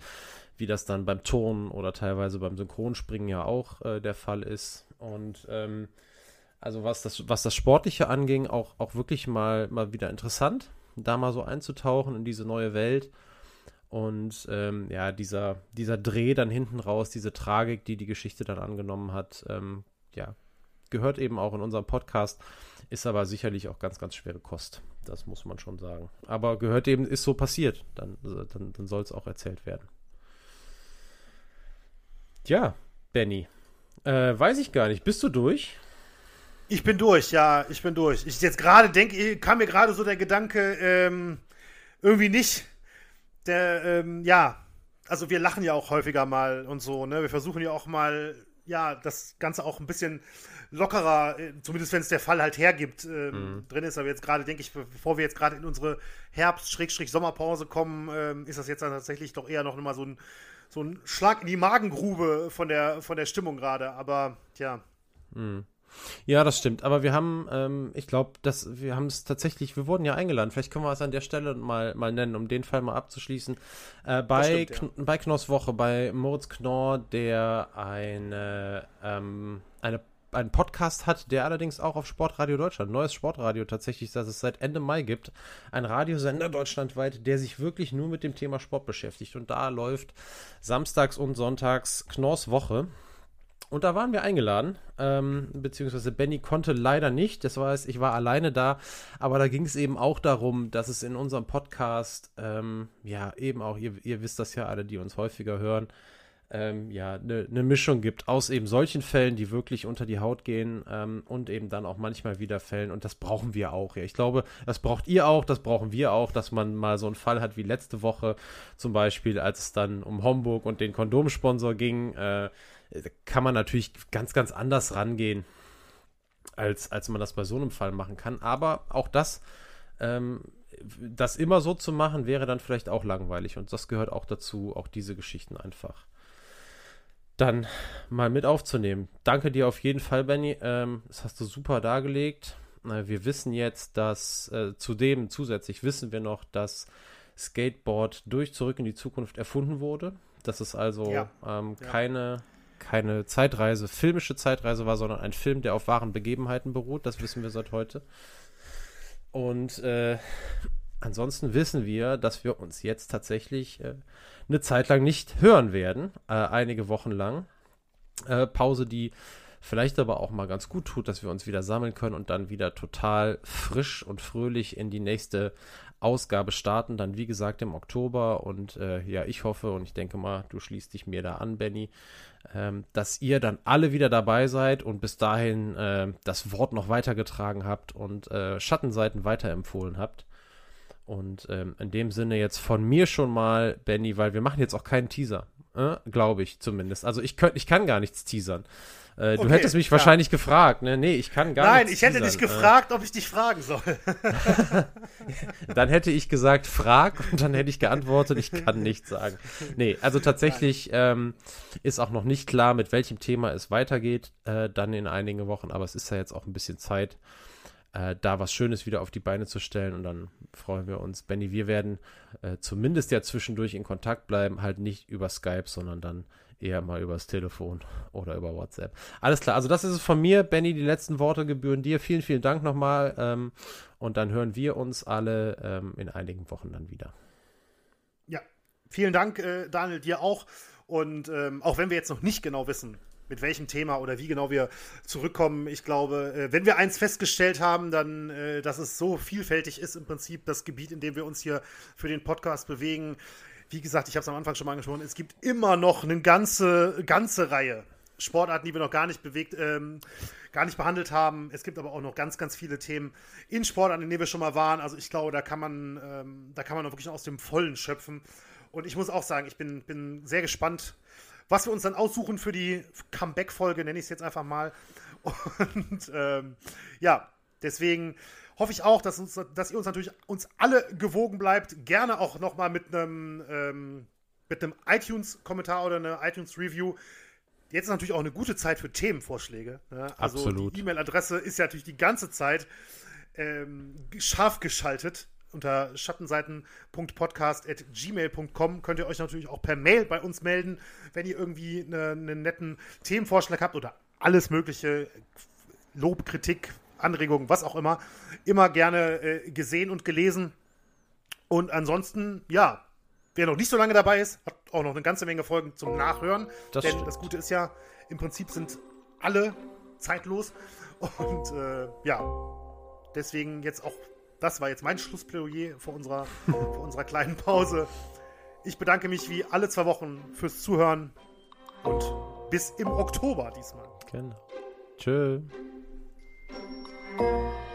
wie das dann beim Turnen oder teilweise beim Synchronspringen ja auch äh, der Fall ist. Und ähm, also was das, was das Sportliche anging, auch, auch wirklich mal, mal wieder interessant, da mal so einzutauchen in diese neue Welt. Und ähm, ja, dieser, dieser Dreh dann hinten raus, diese Tragik, die die Geschichte dann angenommen hat, ähm, ja, gehört eben auch in unserem Podcast, ist aber sicherlich auch ganz, ganz schwere Kost. Das muss man schon sagen. Aber gehört eben, ist so passiert. Dann, dann, dann soll es auch erzählt werden. Ja, Benny. Äh, weiß ich gar nicht. Bist du durch? Ich bin durch, ja, ich bin durch. Ich jetzt gerade denke, kam mir gerade so der Gedanke, ähm, irgendwie nicht der, ähm, ja, also wir lachen ja auch häufiger mal und so, ne? Wir versuchen ja auch mal, ja, das Ganze auch ein bisschen lockerer, äh, zumindest wenn es der Fall halt hergibt, ähm, mhm. drin ist. Aber jetzt gerade denke ich, bevor wir jetzt gerade in unsere Herbst-Sommerpause kommen, ähm, ist das jetzt dann tatsächlich doch eher noch mal so ein, so ein Schlag in die Magengrube von der, von der Stimmung gerade. Aber, tja. Mhm. Ja, das stimmt. Aber wir haben, ähm, ich glaube, dass wir haben es tatsächlich, wir wurden ja eingeladen. Vielleicht können wir es an der Stelle mal, mal nennen, um den Fall mal abzuschließen. Äh, bei, stimmt, ja. bei Knorrs Woche, bei Moritz Knorr, der eine, ähm, eine einen Podcast hat, der allerdings auch auf Sportradio Deutschland, neues Sportradio tatsächlich, das es seit Ende Mai gibt, ein Radiosender deutschlandweit, der sich wirklich nur mit dem Thema Sport beschäftigt. Und da läuft samstags und sonntags Knorrs Woche. Und da waren wir eingeladen, ähm, beziehungsweise Benny konnte leider nicht. Das heißt, ich war alleine da. Aber da ging es eben auch darum, dass es in unserem Podcast, ähm, ja, eben auch, ihr, ihr, wisst das ja alle, die uns häufiger hören, ähm, ja, eine ne Mischung gibt aus eben solchen Fällen, die wirklich unter die Haut gehen ähm, und eben dann auch manchmal wieder Fällen. Und das brauchen wir auch. Ja. Ich glaube, das braucht ihr auch, das brauchen wir auch, dass man mal so einen Fall hat wie letzte Woche zum Beispiel, als es dann um Homburg und den Kondomsponsor ging. Äh, kann man natürlich ganz, ganz anders rangehen, als, als man das bei so einem Fall machen kann. Aber auch das, ähm, das immer so zu machen, wäre dann vielleicht auch langweilig. Und das gehört auch dazu, auch diese Geschichten einfach dann mal mit aufzunehmen. Danke dir auf jeden Fall, Benny. Ähm, das hast du super dargelegt. Äh, wir wissen jetzt, dass äh, zudem zusätzlich wissen wir noch, dass Skateboard durch Zurück in die Zukunft erfunden wurde. Dass es also ja. Ähm, keine keine Zeitreise, filmische Zeitreise war, sondern ein Film, der auf wahren Begebenheiten beruht. Das wissen wir seit heute. Und äh, ansonsten wissen wir, dass wir uns jetzt tatsächlich äh, eine Zeit lang nicht hören werden, äh, einige Wochen lang. Äh, Pause, die vielleicht aber auch mal ganz gut tut, dass wir uns wieder sammeln können und dann wieder total frisch und fröhlich in die nächste Ausgabe starten. Dann, wie gesagt, im Oktober. Und äh, ja, ich hoffe und ich denke mal, du schließt dich mir da an, Benny, ähm, dass ihr dann alle wieder dabei seid und bis dahin äh, das Wort noch weitergetragen habt und äh, Schattenseiten weiterempfohlen habt. Und ähm, in dem Sinne jetzt von mir schon mal, Benny, weil wir machen jetzt auch keinen Teaser, äh, glaube ich zumindest. Also ich, könnt, ich kann gar nichts teasern. Äh, du okay, hättest mich ja. wahrscheinlich gefragt, ne? Nee, ich kann gar Nein, nichts Nein, ich hätte dich gefragt, ob ich dich fragen soll. dann hätte ich gesagt, frag und dann hätte ich geantwortet, ich kann nichts sagen. Nee, also tatsächlich ähm, ist auch noch nicht klar, mit welchem Thema es weitergeht, äh, dann in einigen Wochen, aber es ist ja jetzt auch ein bisschen Zeit, äh, da was Schönes wieder auf die Beine zu stellen und dann freuen wir uns. Benny, wir werden äh, zumindest ja zwischendurch in Kontakt bleiben, halt nicht über Skype, sondern dann eher mal übers Telefon oder über WhatsApp. Alles klar, also das ist es von mir. Benny, die letzten Worte gebühren dir. Vielen, vielen Dank nochmal. Ähm, und dann hören wir uns alle ähm, in einigen Wochen dann wieder. Ja, vielen Dank, äh, Daniel, dir auch. Und ähm, auch wenn wir jetzt noch nicht genau wissen, mit welchem Thema oder wie genau wir zurückkommen. Ich glaube, äh, wenn wir eins festgestellt haben, dann, äh, dass es so vielfältig ist im Prinzip das Gebiet, in dem wir uns hier für den Podcast bewegen, wie gesagt, ich habe es am Anfang schon mal angesprochen, es gibt immer noch eine ganze, ganze Reihe Sportarten, die wir noch gar nicht bewegt, ähm, gar nicht behandelt haben. Es gibt aber auch noch ganz, ganz viele Themen in Sportarten, in denen wir schon mal waren. Also ich glaube, da kann man, ähm, da kann man auch wirklich aus dem Vollen schöpfen. Und ich muss auch sagen, ich bin, bin sehr gespannt, was wir uns dann aussuchen für die Comeback-Folge, nenne ich es jetzt einfach mal. Und ähm, ja, deswegen hoffe ich auch, dass, uns, dass ihr uns natürlich uns alle gewogen bleibt. Gerne auch nochmal mit einem ähm, mit einem iTunes-Kommentar oder einer iTunes-Review. Jetzt ist natürlich auch eine gute Zeit für Themenvorschläge. Ne? Also Absolut. die E-Mail-Adresse ist ja natürlich die ganze Zeit ähm, scharf geschaltet. Unter schattenseiten.podcast.gmail.com könnt ihr euch natürlich auch per Mail bei uns melden, wenn ihr irgendwie eine, einen netten Themenvorschlag habt oder alles mögliche, Lob, Kritik, Anregungen, was auch immer, immer gerne äh, gesehen und gelesen. Und ansonsten, ja, wer noch nicht so lange dabei ist, hat auch noch eine ganze Menge Folgen zum Nachhören. Das denn stimmt. das Gute ist ja, im Prinzip sind alle zeitlos. Und äh, ja, deswegen jetzt auch, das war jetzt mein Schlussplädoyer vor unserer, vor unserer kleinen Pause. Ich bedanke mich wie alle zwei Wochen fürs Zuhören und bis im Oktober diesmal. Genau. Tschö. Thank you.